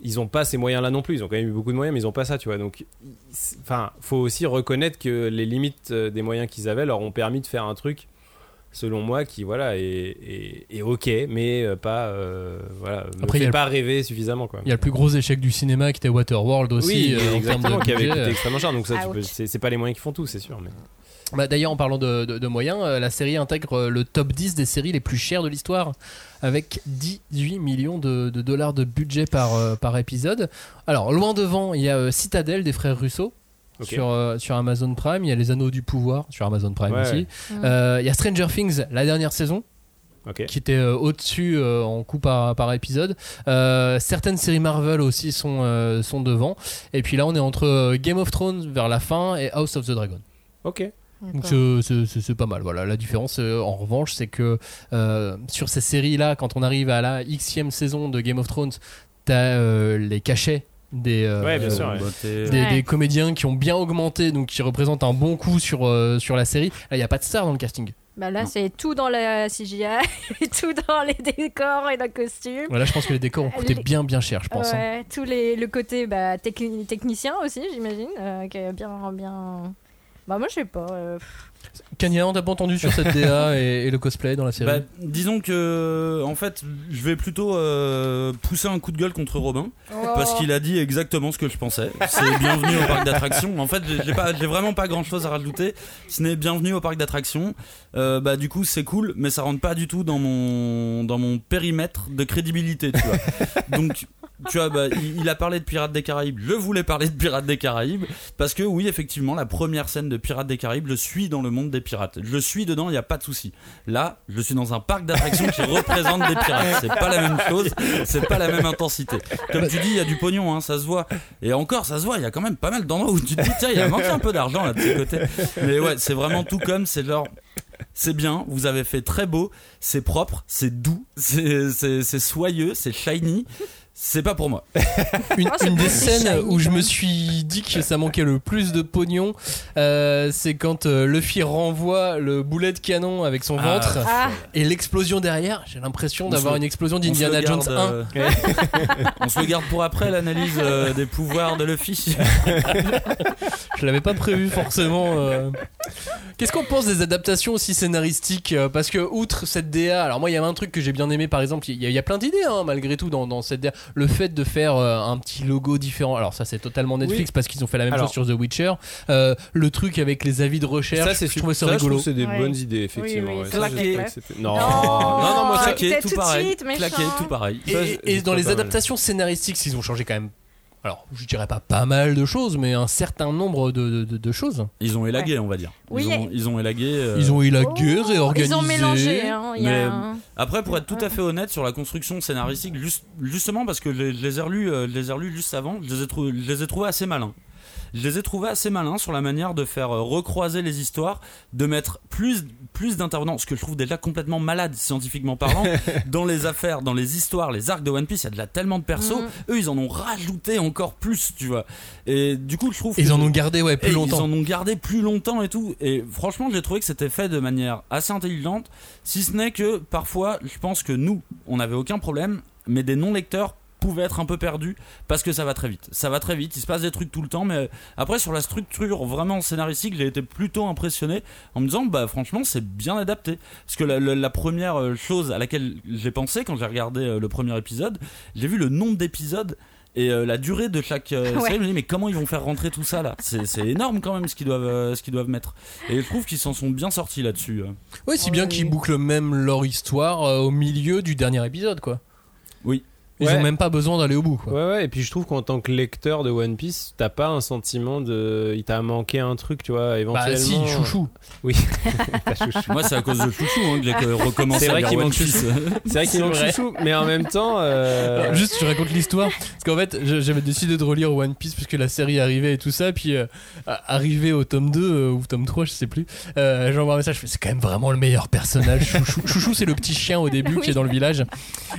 Ils ont pas ces moyens-là non plus. Ils ont quand même eu beaucoup de moyens, mais ils ont pas ça, tu vois. Donc, il- enfin, faut aussi reconnaître que les limites des moyens qu'ils avaient leur ont permis de faire un truc selon moi, qui voilà est, est- est ok, mais euh, pas euh, voilà, me Après, il y a fait le- pas rêver suffisamment quoi. Il y a le plus gros échec du cinéma qui était Waterworld aussi. oui, euh, en de qui avait coûté extrêmement cher. Donc ça, Ouch. peux- c'est c'est pas les moyens qui font tout, c'est sûr. Mais Bah, D'ailleurs, en parlant de, de- de moyens, euh, la série intègre euh, le top 10 des séries les plus chères de l'histoire, avec 18 millions de, de dollars de budget par, euh, par épisode. Alors, loin devant, il y a euh, Citadel des frères Russo. Sur, euh, sur Amazon Prime, il y a Les Anneaux du Pouvoir sur Amazon Prime Ouais, aussi. ouais. Mm. Euh, il y a Stranger Things, la dernière saison, qui était euh, au-dessus euh, en coût par, par épisode. Euh, certaines séries Marvel aussi sont, euh, sont devant. Et puis là, on est entre euh, Game of Thrones vers la fin et House of the Dragon. Ok. Donc c'est- pas mal. Voilà, la différence euh, en revanche, c'est que euh, sur ces séries-là, quand on arrive à la xème saison de Game of Thrones, t'as euh, les cachets des, euh, Ouais, bien sûr, ouais. t'es- des, Ouais. des comédiens qui ont bien augmenté, donc qui représentent un bon coup sur, euh, sur la série. Là, il n'y a pas de star dans le casting. Bah là, c'est tout dans la CGI, <laughs> tout dans les décors et le costume. Voilà, je pense que les décors ont coûté Les- bien bien cher, je pense. hein. Tout les, le côté bah, techni- technicien aussi, j'imagine, euh, qui est bien, bien. Bah moi je sais pas. euh, Kanye, on t'a pas entendu sur cette DA <laughs> et, et le cosplay dans la série Bah, disons que en fait je vais plutôt euh, pousser un coup de gueule contre Robin parce oh. qu'il a dit exactement ce que je pensais. C'est <laughs> bienvenue au parc d'attractions. En fait, j'ai- pas, j'ai vraiment pas grand chose à rajouter. Ce n'est bienvenue au parc d'attractions. Euh, bah du coup c'est cool, mais ça rentre pas du tout dans mon dans mon périmètre de crédibilité, tu vois. <laughs> Donc tu vois, bah, il, il a parlé de Pirates des Caraïbes. Je voulais parler de Pirates des Caraïbes parce que oui, effectivement, la première scène de Pirates des Caraïbes, je suis dans le des pirates. Je suis dedans, il n'y a pas de souci. Là, je suis dans un parc d'attractions qui représente des pirates. C'est pas la même chose, c'est pas la même intensité. Comme tu dis, il y a du pognon, hein, ça se voit. Et encore, ça se voit. Il y a quand même pas mal d'endroits où tu te dis tiens, il a manqué un peu d'argent là de ce côté. Mais ouais, c'est vraiment tout comme. C'est genre. C'est bien, vous avez fait très beau, c'est propre, c'est doux, c'est soyeux, c'est shiny. C'est pas pour moi. <laughs> Une, Oh, des scènes où je me suis dit que ça manquait le plus de pognon, euh, c'est quand euh, Luffy renvoie le boulet de canon avec son Ah. ventre Ah, et l'explosion derrière. J'ai l'impression On d'avoir une explosion d'Indiana Jones garde, 1. euh, on se le garde <laughs> pour après l'analyse euh, des pouvoirs de Luffy. <laughs> Je l'avais pas prévu forcément. euh. Qu'est-ce qu'on pense des adaptations aussi scénaristiques euh, Parce que outre cette DA, alors moi il y avait un truc que j'ai bien aimé par exemple, il y, a- il y a plein d'idées hein, malgré tout dans, dans cette DA. Le fait de faire euh, un petit logo différent, alors ça c'est totalement Netflix parce qu'ils ont fait la même Alors- chose sur The Witcher. Euh, le truc avec les avis de recherche, ça, c'est je trouvais ça je rigolo. trouve que c'est des Ouais. bonnes idées, effectivement. Oui, Ça, Non, Non. non, non, moi, ça, Claqué. Claqué, tout tout pareil. Claqué, tout pareil. Et, Ça, et dans les adaptations scénaristiques, ils ont changé quand même. Alors, je dirais pas pas mal de choses, mais un certain nombre de, de- choses. Ils ont élagué, on va dire. Ils, Oui, ont, ils ont élagué. euh, Ils ont eu la Oh, guerre réorganisée. Ils ont mélangé. Hein, a un- Après, pour être tout à fait honnête sur la construction scénaristique, juste- justement parce que je les, les ai relus, euh, je les ai relus juste avant, je les ai, trou- je les ai trouvés assez malins. Je les ai trouvés assez malins sur la manière de faire euh, recroiser les histoires, de mettre plus, plus d'intervenants, ce que je trouve déjà complètement malade scientifiquement parlant, <laughs> dans les affaires, dans les histoires, les arcs de One Piece, il y a déjà tellement de persos, Mhm. eux ils en ont rajouté encore plus, tu vois. Et du coup, je trouve Ils que- en ont gardé ouais plus longtemps. Ils en ont gardé plus longtemps et tout. Et franchement, j'ai trouvé que c'était fait de manière assez intelligente. Si ce n'est que parfois, je pense que nous, on n'avait aucun problème, mais des non-lecteurs pouvaient être un peu perdus parce que ça va très vite. Ça va très vite, il se passe des trucs tout le temps, mais après sur la structure vraiment scénaristique, j'ai été plutôt impressionné en me disant bah franchement c'est bien adapté. Parce que la, la- la première euh, chose à laquelle j'ai pensé quand j'ai regardé euh, le premier épisode, j'ai vu le nombre d'épisodes et euh, la durée de chaque euh, Ouais. série, je me dis mais comment ils vont faire rentrer tout ça là? C'est énorme quand même ce qu'ils doivent, euh, ce qu'ils doivent mettre. Et je trouve qu'ils s'en sont bien sortis là-dessus. euh. Ouais, si bien Oui. qu'ils bouclent même leur histoire euh, au milieu du dernier épisode, quoi. Oui. Ils Ouais. ont même pas besoin d'aller au bout, quoi. Ouais, ouais, et puis je trouve qu'en tant que lecteur de One Piece, t'as pas un sentiment de. Il t'a manqué un truc, tu vois, éventuellement. Bah si, chouchou. Oui, <laughs> chouchou. Moi c'est à cause de Chouchou hein, que j'ai que recommencé C'est à vrai lire qu'il One manque Piece. C'est vrai qu'il manque chouchou, mais en même temps. euh, Alors, Juste, je raconte l'histoire. Parce qu'en fait, j'avais décidé de relire One Piece puisque la série arrivait et tout ça. Puis, euh, arrivé au tome 2 euh, ou tome 3, je sais plus, euh, j'envoie un message. Je fais, c'est quand même vraiment le meilleur personnage. Chouchou, Chouchou c'est le petit chien au début <laughs> qui est dans le village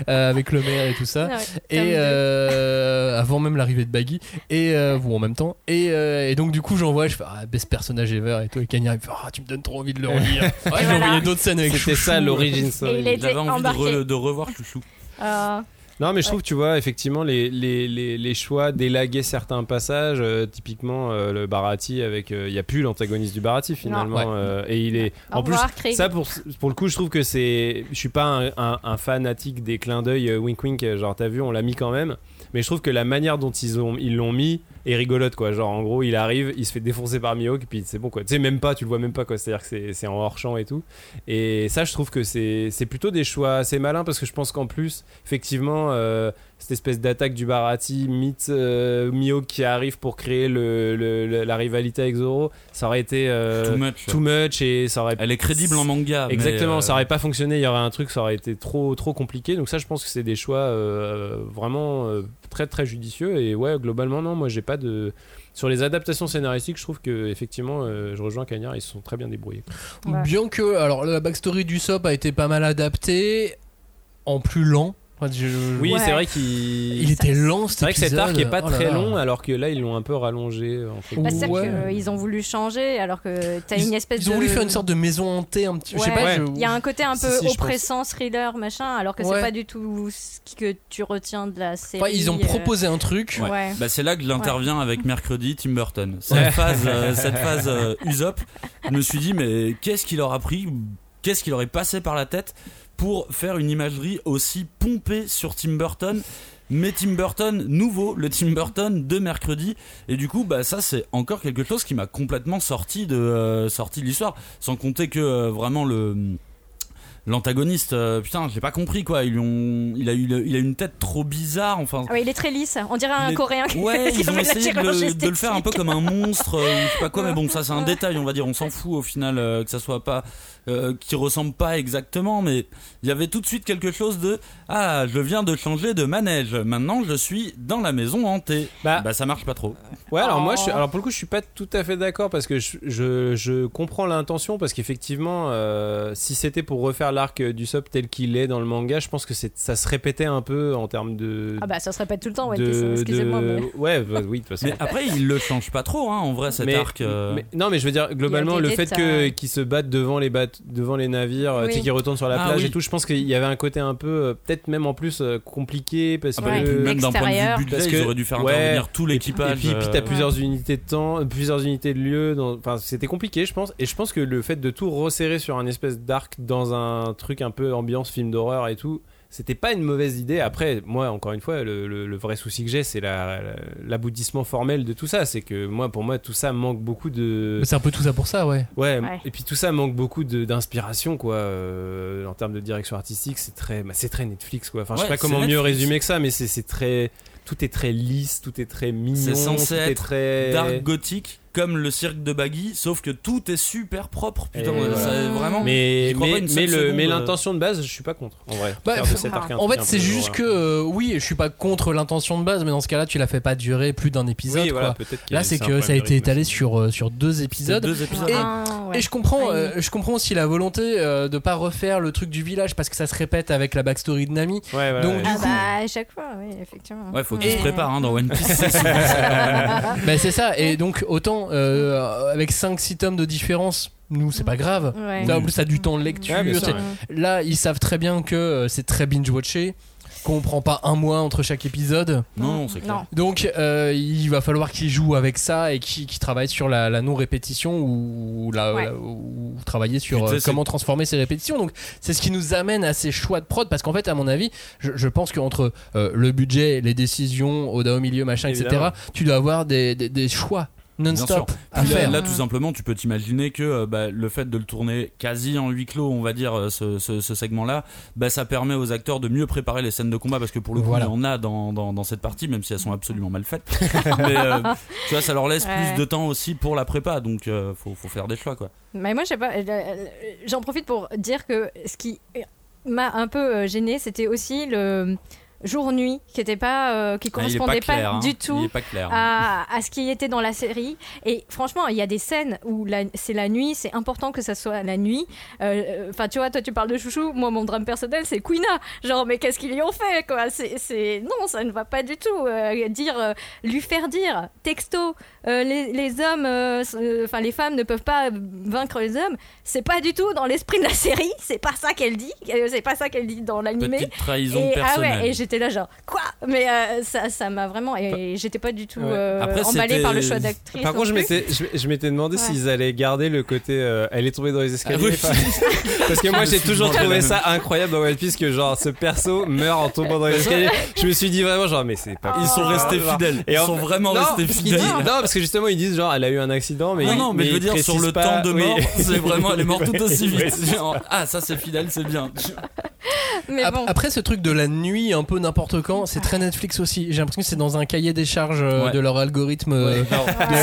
euh, avec le maire et tout ça. Ah ouais, Et euh, avant même l'arrivée de Baggy, et euh, ou en même temps, et, euh, et donc du coup j'envoie, je fais ah, best personnage ever et tout, et Kanye il me fait ah tu me donnes trop envie de le relire. <laughs> Ouais, voilà. envoyer d'autres scènes avec C'était ça l'origine story. J'avais envie de, embarqué. re- de revoir Chouchou. Euh, Non, mais je trouve, tu vois, effectivement, les, les, les, les choix d'élaguer certains passages, euh, typiquement euh, le Barati avec. euh, Il y a plus l'antagoniste du Barati finalement. Ouais. euh, et il est. en plus, ça pour, pour le coup, je trouve que c'est. Je suis pas un, un- un fanatique des clins d'œil euh, wink wink, genre t'as vu, on l'a mis quand même. Mais je trouve que la manière dont ils ont ils l'ont mis est rigolote quoi. Genre en gros, il arrive, il se fait défoncer par Mihawk, et puis c'est bon quoi. Tu sais, même pas, tu le vois même pas quoi. C'est-à-dire que c'est- en hors champ et tout. Et ça, je trouve que c'est c'est plutôt des choix assez malins parce que je pense qu'en plus, effectivement, euh, cette espèce d'attaque du Barati, mythe euh, Mihawk qui arrive pour créer le, le- le- la rivalité avec Zoro, ça aurait été euh, Too much. too much et ça aurait Elle est crédible en manga. mais, Exactement, euh, ça aurait pas fonctionné, il y aurait un truc, ça aurait été trop trop compliqué. Donc ça, je pense que c'est des choix euh, vraiment euh, très très judicieux. Et ouais, globalement, non, moi j'ai pas de sur les adaptations scénaristiques, je trouve que effectivement, euh, je rejoins Cagnard, ils se sont très bien débrouillés. Ouais. Bien que, alors la backstory du SOP a été pas mal adaptée, en plus lent. Je- Oui, Ouais. c'est vrai qu'il il était lent c'est vrai que cet arc est pas Oh là très là. long, alors que là ils l'ont un peu rallongé. entre Bah, c'est-à-dire Ouais. qu'ils ont voulu changer alors que t'as Ils- une espèce Ils ont de. voulu faire une sorte de maison hantée, un petit. Je sais Ouais. pas. Ouais. je- Il y a un côté un Si, peu si, pense. oppressant, thriller, machin, alors que Ouais. c'est pas du tout ce que tu retiens de la série. Enfin, ils ont euh, proposé un truc. Ouais. Ouais. Bah, c'est là que j'interviens avec mercredi Tim Burton. Cette phase, euh, <laughs> cette phase euh, Usopp, je me suis dit mais qu'est-ce qu'il leur a pris, qu'est-ce qu'il aurait passé par la tête pour faire une imagerie aussi pompée sur Tim Burton. Mais Tim Burton nouveau, le Tim Burton de mercredi, et du coup, bah ça c'est encore quelque chose qui m'a complètement sorti de euh, sorti de l'histoire, sans compter que euh, vraiment le l'antagoniste, euh, putain, j'ai pas compris quoi, ils lui ont, il a eu, il a une tête trop bizarre, enfin, Ah ouais, il est très lisse. On dirait un est- coréen qui Ouais, <laughs> ils ont essayé de le, de le faire un peu comme un monstre, ou je sais pas quoi, mais bon, ça c'est un détail, on va dire, on s'en fout au final que ça soit pas, euh, qui ressemble pas exactement, mais il y avait tout de suite quelque chose de ah, je viens de changer de manège, maintenant je suis dans la maison hantée. Bah, Bah ça marche pas trop. Ouais, alors moi, je suis, Oh. alors pour le coup, je suis pas tout à fait d'accord parce que je, je, je comprends l'intention parce qu'effectivement, euh, si c'était pour refaire l'arc du sub tel qu'il est dans le manga, je pense que ça se répétait un peu en termes de. Ah bah ça se répète tout le temps, hein, excusez-moi. de- Mais... Ouais, bah oui, de toute façon. Mais après, il le change pas trop, hein, en vrai, cet Mais- arc. euh, mais- non, mais je veux dire, globalement, le fait qu'ils se battent devant les, bat- devant les navires, euh, tu sais, Oui. qu'ils retournent sur la Ah plage oui. et tout, je pense qu'il y avait un côté un peu, euh, peut-être même en plus euh, compliqué parce ah que. et puis même d'un point de vue budget, Parce ils que- auraient dû faire ouais, intervenir tout Et l'équipage. puis, puis t'as plusieurs unités de temps, plusieurs unités de lieu. dans- Enfin, c'était compliqué, je pense. Et je pense que le fait de tout resserrer sur un espèce d'arc dans un truc un peu ambiance film d'horreur et tout, c'était pas une mauvaise idée. Après, moi, encore une fois, le, le- le vrai souci que j'ai, c'est la- la- l'aboutissement formel de tout ça. C'est que moi, pour moi, tout ça manque beaucoup de. C'est un peu tout ça pour ça, ouais. Ouais, Ouais. et puis tout ça manque beaucoup de- d'inspiration, quoi. euh, en termes de direction artistique, c'est très, bah, c'est très Netflix, quoi. Enfin, je sais Ouais, pas comment mieux résumer que ça, mais c'est c'est très. Tout est très lisse, tout est très mignon. C'est censé tout est être très. Dark gothique. Comme le cirque de Baggy, sauf que tout est super propre. Putain, Et ça, voilà. vraiment. Mais, le- l'intention de base, je suis pas contre. En vrai. Bah, en fait, c'est juste que euh, oui, je suis pas contre l'intention de base, mais dans ce cas-là, tu la fais pas durer plus d'un épisode. Oui, voilà, quoi. Là, c'est que ça a été étalé sur euh, sur deux épisodes. deux épisodes. Et, Ah, ouais. et je comprends, Ah, euh, je comprends aussi la volonté euh, de pas refaire le truc du village parce que ça se répète avec la backstory de Nami. Ouais, ouais, Donc, ouais. du Ah coup- bah à chaque fois, oui, effectivement. Ouais, faut qu'il se prépare hein, dans One Piece. <laughs> Bah, c'est ça. Et donc autant euh, avec 5-6 tomes de différence, nous c'est pas grave. Ouais. Là, en plus, ça a du temps de lecture. Ouais, bien sûr, c'est- ouais. Là, ils savent très bien que euh, c'est très binge-watché, qu'on prend pas un mois entre chaque épisode. Non, non, c'est clair. Non. Donc, euh, il va falloir qu'ils jouent avec ça et qu'ils travaillent sur la, la non-répétition ou, la, Ouais. la- ou travailler sur euh, comment transformer ces répétitions. Donc, c'est ce qui nous amène à ces choix de prod parce qu'en fait, à mon avis, je, je pense qu'entre euh, le budget, les décisions, Oda au milieu, machin, etc., Évidemment. tu dois avoir des, des- des choix. Non-stop à là, faire. là, tout simplement, tu peux t'imaginer que euh, bah, le fait de le tourner quasi en huis clos, on va dire, euh, ce, ce- ce segment-là, bah, ça permet aux acteurs de mieux préparer les scènes de combat parce que pour le coup, Voilà. il y en a dans, dans, dans cette partie, même si elles sont absolument mal faites. <laughs> Mais euh, tu vois, ça leur laisse Ouais. plus de temps aussi pour la prépa, donc euh, faut, faut faire des choix, quoi. Mais moi, j'en profite pour dire que ce qui m'a un peu gêné, c'était aussi le jour-nuit qui était pas, euh, qui Ah, correspondait pas, hein. du tout pas clair. à, à ce qui était dans la série. Et franchement, il y a des scènes où c'est la nuit, c'est important que ça soit la nuit. Euh, Enfin, tu vois, toi, tu parles de chouchou. Moi, mon drame personnel, c'est Queena. Genre, mais qu'est-ce qu'ils lui ont fait, quoi? C'est, Non, ça ne va pas du tout. Euh, dire, euh, lui faire dire, texto, euh, les, les hommes, euh, euh, enfin, les femmes ne peuvent pas vaincre les hommes. C'est pas du tout dans l'esprit de la série. C'est pas ça qu'elle dit. Euh, C'est pas ça qu'elle dit dans l'animé. Petite trahison Et, ah personnelle. ouais, et j'étais là genre quoi? Mais euh, ça, ça m'a vraiment et j'étais pas du tout Ouais. euh, Après, emballée par le choix d'actrice. Par contre, je m'étais, je, je m'étais demandé Ouais. s'ils allaient garder le côté. euh, elle est tombée dans les escaliers. Ah oui. enfin, <laughs> Parce que moi, j'ai toujours trouvé ça incroyable dans One Piece que genre ce perso meurt en tombant dans les escaliers. Je me suis dit vraiment genre mais c'est pas. Ils sont restés fidèles. Et Ils sont vraiment non, restés fidèles. disent- non, parce que justement ils disent genre elle a eu un accident, mais non, ils- non, mais, je veux dire, sur le pas- temps de oui. mort, c'est vraiment, elle est morte tout aussi <laughs> vite. Genre, ah, ça c'est fidèle, c'est bien. Mais bon. Après ce truc de la nuit un peu n'importe quand, c'est très Netflix aussi. J'ai l'impression que c'est dans un cahier des charges euh, Ouais. de leur algorithme. euh.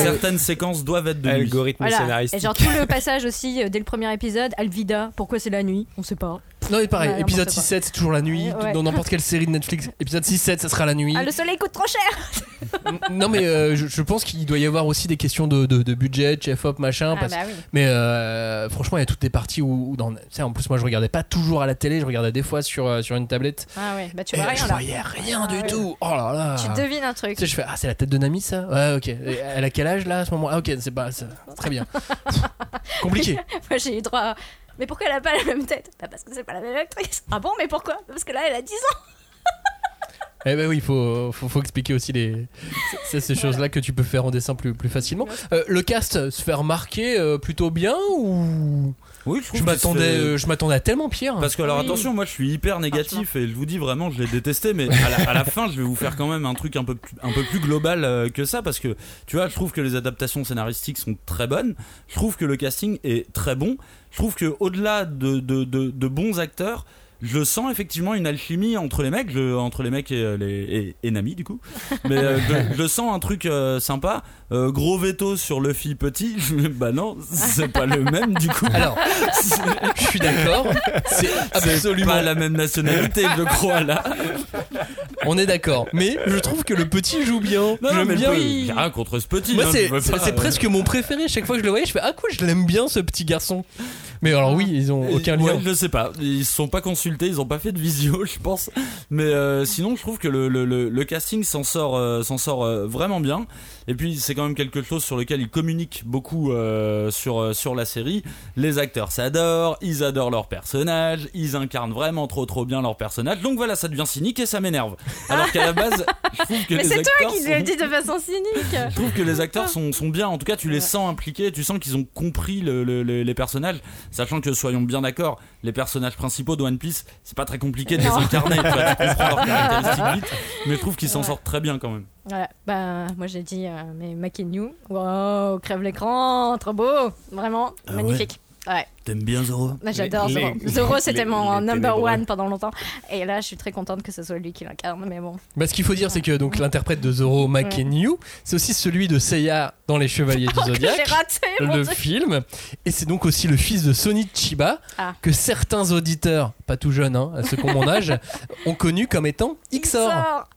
Certaines séquences doivent être de nuit. Algorithme Voilà. scénaristique. Et genre tout le passage aussi euh, dès le premier épisode, Alvida, pourquoi c'est la nuit? On sait pas. Non mais pareil, Ouais, épisode n'importe 6-7 c'est toujours la nuit, Ouais. dans n'importe quelle série de Netflix. Épisode 6-7 ça sera la nuit. Ah le soleil coûte trop cher. non mais euh, je, je pense qu'il doit y avoir aussi des questions de, de, de budget, chef op machin. Ah parce- bah oui. Mais euh, franchement il y a toutes des parties où, où dans... tu sais, en plus moi je regardais pas toujours à la télé, je regardais des fois sur, euh, sur une tablette. Ah ouais, bah tu Et vois rien je là. voyais rien Ah du ouais. tout. Oh là là. Tu devines un truc. Tu sais, je fais ah c'est la tête de Nami ça? Ouais ok Et elle a quel âge là à ce moment ah ok c'est pas c'est très bien Pff, <laughs> compliqué Moi j'ai eu droit. Mais pourquoi elle a pas la même tête? Bah parce que c'est pas la même actrice. Ah bon, mais pourquoi? Parce que là elle a 10 ans. Eh ben oui, il faut, faut, faut expliquer aussi les, ces choses-là que tu peux faire en dessin plus, plus facilement. Euh, le cast se fait remarquer euh, plutôt bien ou Oui, je je m'attendais, fait- euh, je m'attendais à tellement pire. Parce que alors Oui. attention, moi je suis hyper négatif et je vous dis vraiment, je l'ai détesté, mais à la, à la fin, je vais vous faire quand même un truc un peu plus, un peu plus global que ça, parce que tu vois, je trouve que les adaptations scénaristiques sont très bonnes, je trouve que le casting est très bon, je trouve que au-delà de, bons acteurs. Je sens effectivement une alchimie entre les mecs, je- entre les mecs et, euh, les, et, et Nami du coup. <laughs> Mais euh, je, je sens un truc euh, sympa. Euh, gros veto sur Luffy petit. <laughs> bah non, c'est pas le même du coup. Alors, <laughs> je suis d'accord, c'est absolument, pas la même nationalité, je crois là. on est d'accord. Mais je trouve que le petit joue bien. Non, mais bien. j'ai rien contre ce petit. Moi, hein, c'est, presque mon préféré. Chaque fois que je le voyais, je fais ah quoi, je l'aime bien ce petit garçon. Mais alors oui, ils ont aucun Ouais, lien. je sais pas. Ils se sont pas consultés, ils ont pas fait de visio, <laughs> je pense. Mais euh, sinon, je trouve que le, le, le, le casting s'en sort, euh, s'en sort euh, vraiment bien. Et puis, c'est quand même quelque chose sur lequel ils communiquent beaucoup euh, sur, euh, sur la série. Les acteurs s'adorent, ils adorent leurs personnages, ils incarnent vraiment trop trop bien leurs personnages. Donc voilà, ça devient cynique et ça m'énerve. Alors qu'à la base, <laughs> je trouve que Mais les c'est acteurs toi qui sont- le dis de façon cynique. <laughs> je trouve que les acteurs sont, sont bien, en tout cas tu les sens impliqués, tu sens qu'ils ont compris le- le- le- les personnages, sachant que soyons bien d'accord, les personnages principaux de One Piece, c'est pas très compliqué de les incarner, tu, vois, tu comprends leurs <laughs> caractéristiques vite, mais je trouve qu'ils s'en Ouais. sortent très bien quand même. Voilà, bah moi j'ai dit, euh, mais Makinyu, wow, crève l'écran, trop beau, vraiment Ah magnifique. Ouais. T'aimes bien Zoro J'adore Zoro. Zoro, c'était mon les number ténébreux. one pendant longtemps. Et là, je suis très contente que ce soit lui qui l'incarne. Mais bon. Bah, ce qu'il faut dire, c'est que donc l'interprète de Zoro Makenyu, c'est aussi celui de Seiya dans Les Chevaliers du <laughs> J'ai Zodiac. raté, mon le film et c'est donc aussi le fils de Sonny Chiba Ah. que certains auditeurs pas tout jeunes hein, ceux qui ont mon âge <laughs> ont connu comme étant Sort.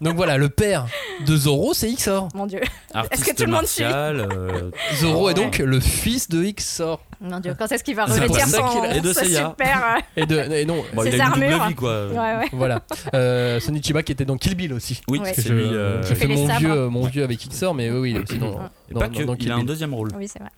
Donc voilà le père de Zoro c'est Ixor Mon Dieu. Artiste que tout le monde suit martial. euh, <laughs> Zoro Oh, est donc le fils de Ixor Mon Dieu. Quand est-ce qu'il va C'est pour revêtir ça son, qu'il a- Et de son Seiya. super. et de et non bon, il Ses a une double armures. vie, quoi. euh, Ouais, ouais. <laughs> voilà euh, Sonny Chiba qui était dans Kill Bill aussi Oui, Ouais. que c'est je, lui. euh, je fait les mon sabres. vieux mon vieux avec Ixor mais oui oui il est aussi dans, Et dans- pas dans- que, dans il Kill a un Bill. deuxième rôle. Oui, c'est vrai.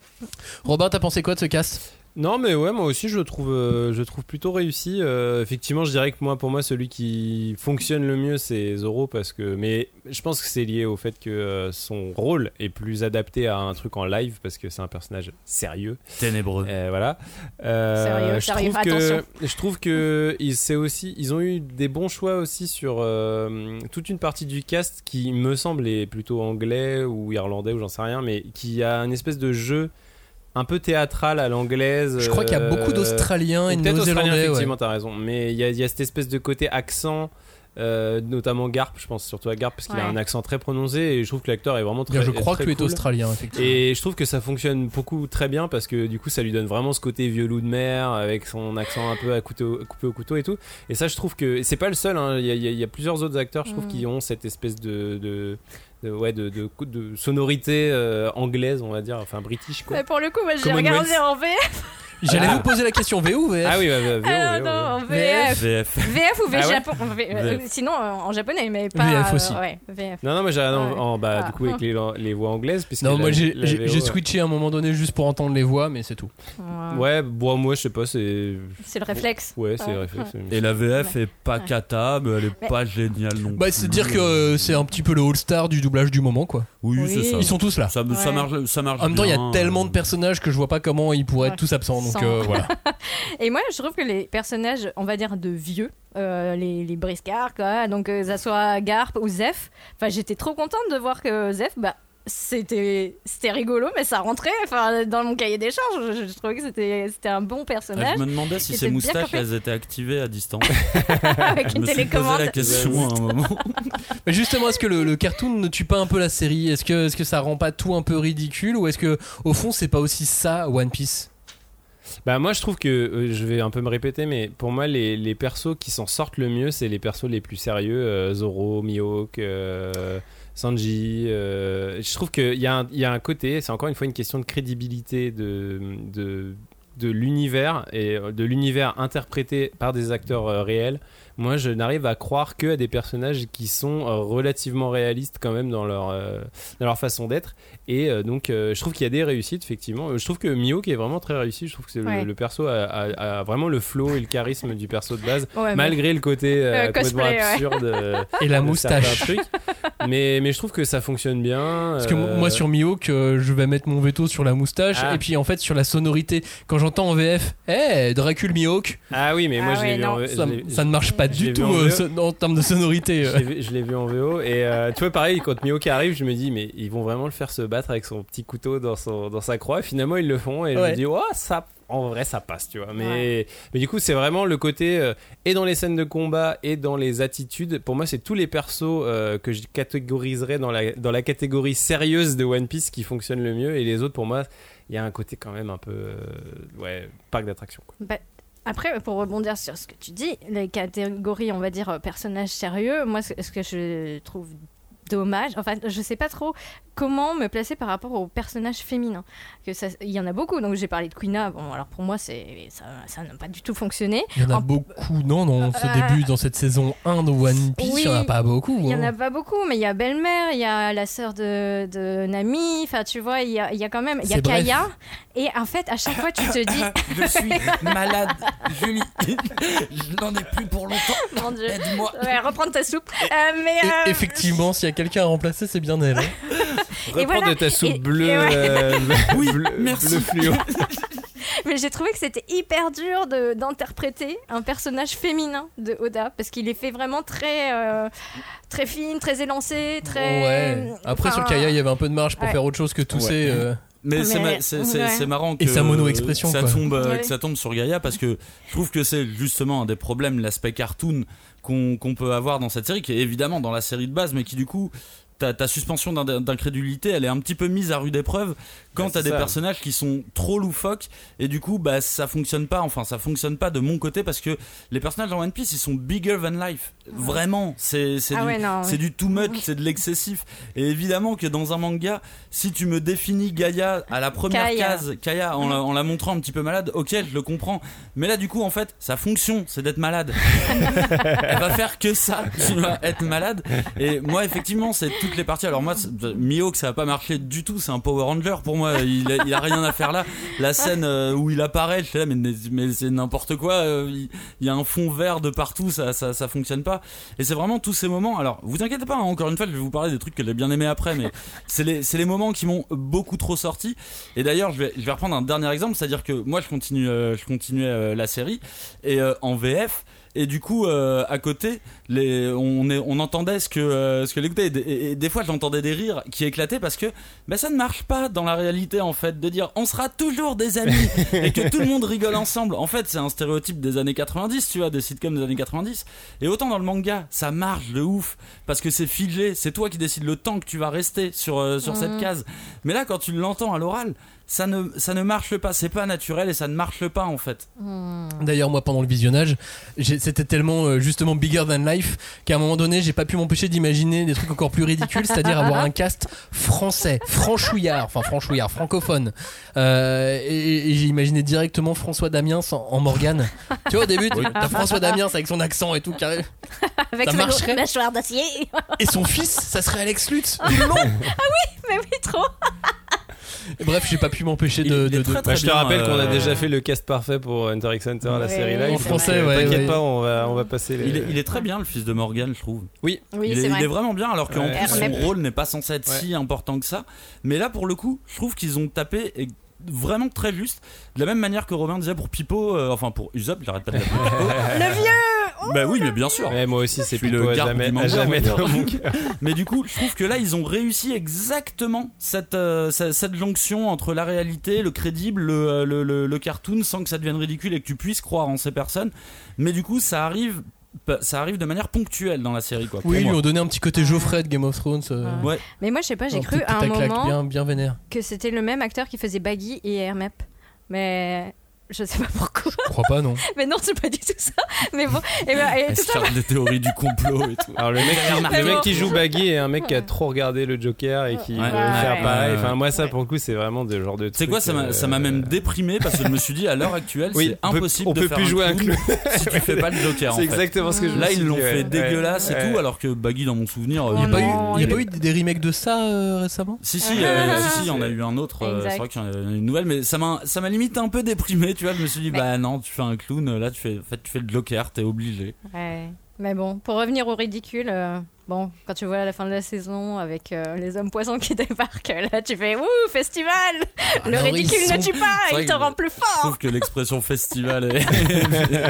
Robin t'as pensé quoi de ce cast? Non, mais ouais, moi aussi je le trouve, euh, je le trouve plutôt réussi. Euh, effectivement, je dirais que moi, pour moi, celui qui fonctionne le mieux, c'est Zoro parce que, mais je pense que c'est lié au fait que euh, son rôle est plus adapté à un truc en live parce que c'est un personnage sérieux. Ténébreux. Euh, voilà. Euh, Sérieux, je sérieux, trouve que, attention. je trouve que ils, c'est aussi, ils ont eu des bons choix aussi sur euh, toute une partie du cast qui me semble est plutôt anglais ou irlandais ou j'en sais rien, mais qui a une espèce de jeu un peu théâtral à l'anglaise. je crois qu'il y a beaucoup euh, d'Australiens et de Peut-être australien, Néo-Zélandais ouais. effectivement, t'as raison. Mais il y, a- il y a cette espèce de côté accent, euh, notamment Garp, je pense surtout à Garp, parce qu'il a Ouais. un accent très prononcé et je trouve que l'acteur est vraiment très Bien, je crois très que tu es australien effectivement Et je trouve que ça fonctionne beaucoup très bien parce que du coup ça lui donne vraiment ce côté vieux loup de mer avec son accent un peu à couteau- coupé au couteau et tout. Et ça je trouve que c'est pas le seul, hein. il y, a- y y plusieurs autres acteurs je trouve Mm. qui ont cette espèce de, de, de- ouais, de, de, de sonorité euh, anglaise on va dire, enfin british quoi. Mais pour le coup, moi, j'ai regardé en VF. J'allais Ah. vous poser la question VO ou VF Ah oui, bah, bah, VO, Ah VO, non, VO. en VF. VF. VF ou VF Ah ouais Japon en V- euh, VF. Sinon, euh, en japonais, mais pas. VF euh, aussi. ouais, VF. Non, non, moi j'ai en- bah, Ah. du coup avec les, les voix anglaises. puisque non la- moi j'ai la j'ai- VO, j'ai ouais. switché à un moment donné juste pour entendre les voix mais c'est tout Ouais. Ouais, bon, moi je sais pas, c'est. C'est le réflexe. Ouais, c'est Ouais. réflexe. Et la VF est pas Ouais. cata, mais elle est Mais- pas géniale non bah plus. c'est dire que euh, c'est un petit peu le all-star du doublage du moment quoi Oui, Oui. c'est ça. ils sont tous là Ça, me- ça Ouais. marche, ça marche En même temps, il y a tellement de personnages que je vois pas comment ils pourraient être tous absents. Donc Sans. euh, voilà. <laughs> Et moi, je trouve que les personnages, on va dire de vieux, euh, les, les briscards, quoi, donc euh, que ça soit Garp ou Zef, enfin, j'étais trop contente de voir que Zef, bah, c'était c'était rigolo, mais ça rentrait enfin, dans mon cahier des charges. Je, je trouvais que c'était c'était un bon Ah, personnage je me demandais si ces moustaches elles étaient activées à distance. <laughs> avec je une me suis posé télécommande. la question à un moment. <laughs> Mais justement, est-ce que le, le cartoon ne tue pas un peu la série? Est-ce que, est-ce que ça rend pas tout un peu ridicule? Ou est-ce que, au fond, c'est pas aussi ça One Piece? Bah, moi je trouve que. euh, je vais un peu me répéter, mais pour moi, les, les persos qui s'en sortent le mieux, c'est les persos les plus sérieux. euh, Zoro, Mihawk. euh, Sanji, euh, je trouve qu'il y, a un- y un côté, c'est encore une fois une question de crédibilité de l'univers et euh, de l'univers interprété par des acteurs euh, réels. Moi, je n'arrive à croire que à des personnages qui sont euh, relativement réalistes quand même dans leur, euh, dans leur façon d'être. Et euh, donc, euh, je trouve qu'il y a des réussites, effectivement. Je trouve que Mihawk est vraiment très réussi. Je trouve que le- perso a, a- a vraiment le flow et le charisme du perso de base, Ouais, mais- malgré le côté <laughs> euh, Euh, complètement cosplay, absurde. <laughs> Et la moustache. mais, mais je trouve que ça fonctionne bien. Parce que euh, moi, sur Mihawk, euh, je vais mettre mon veto sur la moustache. Ah. Et puis, en fait, sur la sonorité. Quand j'entends en VF, hé, Dracul Mihawk, Ah oui, mais moi Ah en ça, ne marche pas l'ai du tout en euh, en termes de sonorité. euh. Je l'ai vu, l'ai vu en VO et euh, tu vois pareil quand Mihawk arrive je me dis mais ils vont vraiment le faire se battre avec son petit couteau dans, son, dans sa croix et finalement ils le font et je me dis oh ça en vrai ça passe tu vois mais, mais du coup c'est vraiment le côté euh, et dans les scènes de combat et dans les attitudes pour moi c'est tous les persos euh, que je catégoriserais dans la, dans la catégorie sérieuse de One Piece qui fonctionnent le mieux et les autres pour moi il y a un côté quand même un peu euh, ouais parc d'attraction. Bah, après, pour rebondir sur ce que tu dis, les catégories, on va dire, euh, personnages sérieux, moi, ce ce que je trouve dommage, enfin, je sais pas trop comment me placer par rapport aux personnages féminins. Que ça- Il y en a beaucoup, donc j'ai parlé de Quina, bon, alors pour moi, c'est ça ça n'a pas du tout fonctionné. Il y en a En- beaucoup, non, dans ce Euh, début, dans cette saison 1 de One Piece, il y en a pas beaucoup. Il y en hein. a pas beaucoup, mais il y a Belle-Mère, il y a la sœur de, de Nami, enfin, tu vois, il y a, il y a quand même, il y a bref. Kaya, et en fait, à chaque fois, tu te dis, <laughs> Je suis malade, Julie. Je n'en ai plus pour longtemps. mon Dieu, Aide-moi. ouais, reprendre ta soupe. Euh, mais, euh, effectivement, s'il y a quelqu'un à remplacer, c'est bien elle. hein. Et Reprends voilà. de ta soupe Et- bleue et ouais. euh, <laughs> Oui, bleu, merci. bleu fluo <laughs> Mais j'ai trouvé que c'était hyper dur de- d'interpréter un personnage féminin de Oda parce qu'il est fait vraiment très euh, très fine, très élancé, très. Ouais. Après, sur Enfin, Kaya, il y avait un peu de marge pour ouais. faire autre chose que tousser. Ouais. euh. Mais, c'est Mais- ouais. marrant que Et sa mono-expression, ça quoi. tombe, euh, Ouais. que ça tombe sur Gaïa parce que je trouve que c'est justement un des problèmes, l'aspect cartoon qu'on qu'on peut avoir dans cette série, qui est évidemment dans la série de base, mais qui du coup, ta, ta suspension d'in- d'incrédulité, elle est un petit peu mise à rude épreuve quand Ouais, t'as des ça. personnages qui sont trop loufoques et du coup, bah ça fonctionne pas. Enfin, ça fonctionne pas de mon côté parce que les personnages dans One Piece, ils sont bigger than life. Vraiment, c'est c'est Ah du, ouais, non, c'est ouais. du too much, c'est de l'excessif. Et évidemment que dans un manga, si tu me définis Gaïa à la première Kaya. case, Kaya, en la, en la montrant un petit peu malade, ok, je le comprends. Mais là, du coup, en fait, sa fonction, c'est d'être malade. <laughs> Elle va faire que ça, tu vas être malade. Et moi, effectivement, c'est toutes les parties. Alors moi, c'est- Mihawk, ça va pas marcher du tout. C'est un Power Ranger pour moi. Il a, a rien à faire là. La scène euh, où il apparaît, je suis là, mais, c'est n'importe quoi. euh, Il y a un fond vert de partout, ça, ça, ça fonctionne pas. Et c'est vraiment tous ces moments. Alors, vous inquiétez pas, hein, encore une fois, je vais vous parler des trucs que j'ai bien aimé après, mais c'est les, les moments qui m'ont beaucoup trop sorti. Et d'ailleurs, je vais, je vais reprendre un dernier exemple, c'est-à-dire que moi, je continue, euh, je continuais la série et en VF. Et du coup, euh, à côté, les, on, est, on entendait ce que, euh, ce que l'écoutait. Et, des- et- et des fois, j'entendais des rires qui éclataient parce que bah, ça ne marche pas dans la réalité, en fait, de dire on sera toujours des amis <laughs> et que tout le monde rigole ensemble. En fait, c'est un stéréotype des années 90, tu vois, des sitcoms des années 90. Et autant dans le manga, ça marche de ouf parce que c'est figé, c'est toi qui décides le temps que tu vas rester sur, euh, sur cette case. Mais là, quand tu l'entends à l'oral, ça ne, ça ne marche pas, c'est pas naturel et ça ne marche pas en fait. D'ailleurs, moi, pendant le visionnage, c'était tellement euh, justement bigger than life qu'à un moment donné, j'ai pas pu m'empêcher d'imaginer des trucs encore plus ridicules, c'est-à-dire avoir un cast français, franchouillard, enfin franchouillard, francophone. Euh, et et j'ai imaginé directement François Damiens en, en Morgane. Tu vois, au début, t'as François Damiens avec son accent et tout, carré. <laughs> Avec Ça sa marcherait. mâchoire d'acier. Et son fils, ça serait Alex Lutz. <laughs> le long. Mais oui, trop. Bref, j'ai pas pu m'empêcher Il- de. il est de- très, de- très Bah, je te bien, rappelle qu'on a euh, déjà fait le cast parfait pour Hunter x Hunter, la série live. En français, ouais, T'inquiète ouais. pas, on va, on va passer les. Il est, il est très bien le fils de Morgan, je trouve. Oui, il, est, c'est il vrai. est vraiment bien, alors qu'en Ouais. plus son rôle n'est pas censé être si important que ça. Mais là, pour le coup, je trouve qu'ils ont tapé et vraiment très juste. De la même manière que Robin disait pour Pipo, euh, enfin pour Usopp, j'arrête pas de Pipo. <laughs> Le vieux bah oui, mais bien sûr. Ouais, moi aussi, c'est Pipo le garde jamais, du à manga, jamais dans mon <laughs> cœur. Mais du coup, je trouve que là, ils ont réussi exactement cette, euh, cette, cette jonction entre la réalité, le crédible, le, euh, le, le- le cartoon, sans que ça devienne ridicule et que tu puisses croire en ces personnes. Mais du coup, ça arrive, ça arrive de manière ponctuelle dans la série, quoi. Oui, ils lui ont donné un petit côté Geoffrey de Game of Thrones. euh, Ouais. Mais moi, je sais pas, j'ai cru à un moment bien, bien vénère. que c'était le même acteur qui faisait Baggy et Hermep. Mais je sais pas pourquoi. Je crois pas, non. <laughs> Mais non, c'est pas du tout ça. Mais bon, et, ben, et Elle tout se ça. charge des théories du complot et tout. Alors le mec, le mec bon. qui joue Baggy est un mec qui a trop regardé le Joker et qui Ouais. veut Ouais. faire pareil. Enfin moi ça Ouais. pour le coup c'est vraiment de genre de. Tu sais quoi, ça m'a truc, ça m'a euh, même déprimé parce que je me suis dit à l'heure actuelle, Oui, c'est on peut- impossible on de peut faire plus un jouer un clown si tu fais pas le Joker. en C'est fait. exactement ce que je Là, ils l'ont fait dégueulasse Ouais. et tout, alors que Baggy, dans mon souvenir, Il n'y a, pas eu, non, il y a il pas eu des remakes de ça euh, récemment? Si si, euh, si si, il y en a eu un autre. euh, c'est vrai qu'il y en a eu une nouvelle, mais ça m'a ça m'a limite un peu déprimé. Tu vois, je me suis dit Mais- bah non, tu fais un clown, là tu fais en fait tu fais le Joker, t'es obligé. Ouais. Mais bon, pour revenir au ridicule, euh, bon, quand tu vois à la fin de la saison avec euh, les hommes poissons qui <laughs> débarquent, là tu fais Ouh, festival Le Alors, ils ridicule ne tue pas, il te rend plus Je fort trouve que l'expression festival <laughs> est,